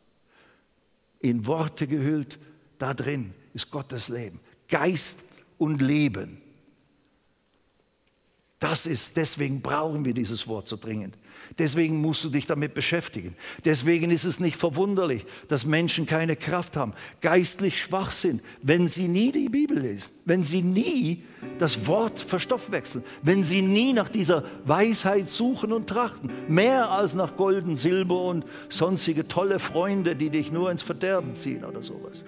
In Worte gehüllt, da drin ist Gottes Leben. Geist und Leben. Das ist, deswegen brauchen wir dieses Wort so dringend. Deswegen musst du dich damit beschäftigen. Deswegen ist es nicht verwunderlich, dass Menschen keine Kraft haben, geistlich schwach sind, wenn sie nie die Bibel lesen, wenn sie nie das Wort verstoffwechseln, wenn sie nie nach dieser Weisheit suchen und trachten, mehr als nach Golden, Silber und sonstige tolle Freunde, die dich nur ins Verderben ziehen oder sowas.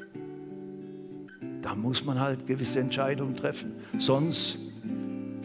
Da muss man halt gewisse Entscheidungen treffen, sonst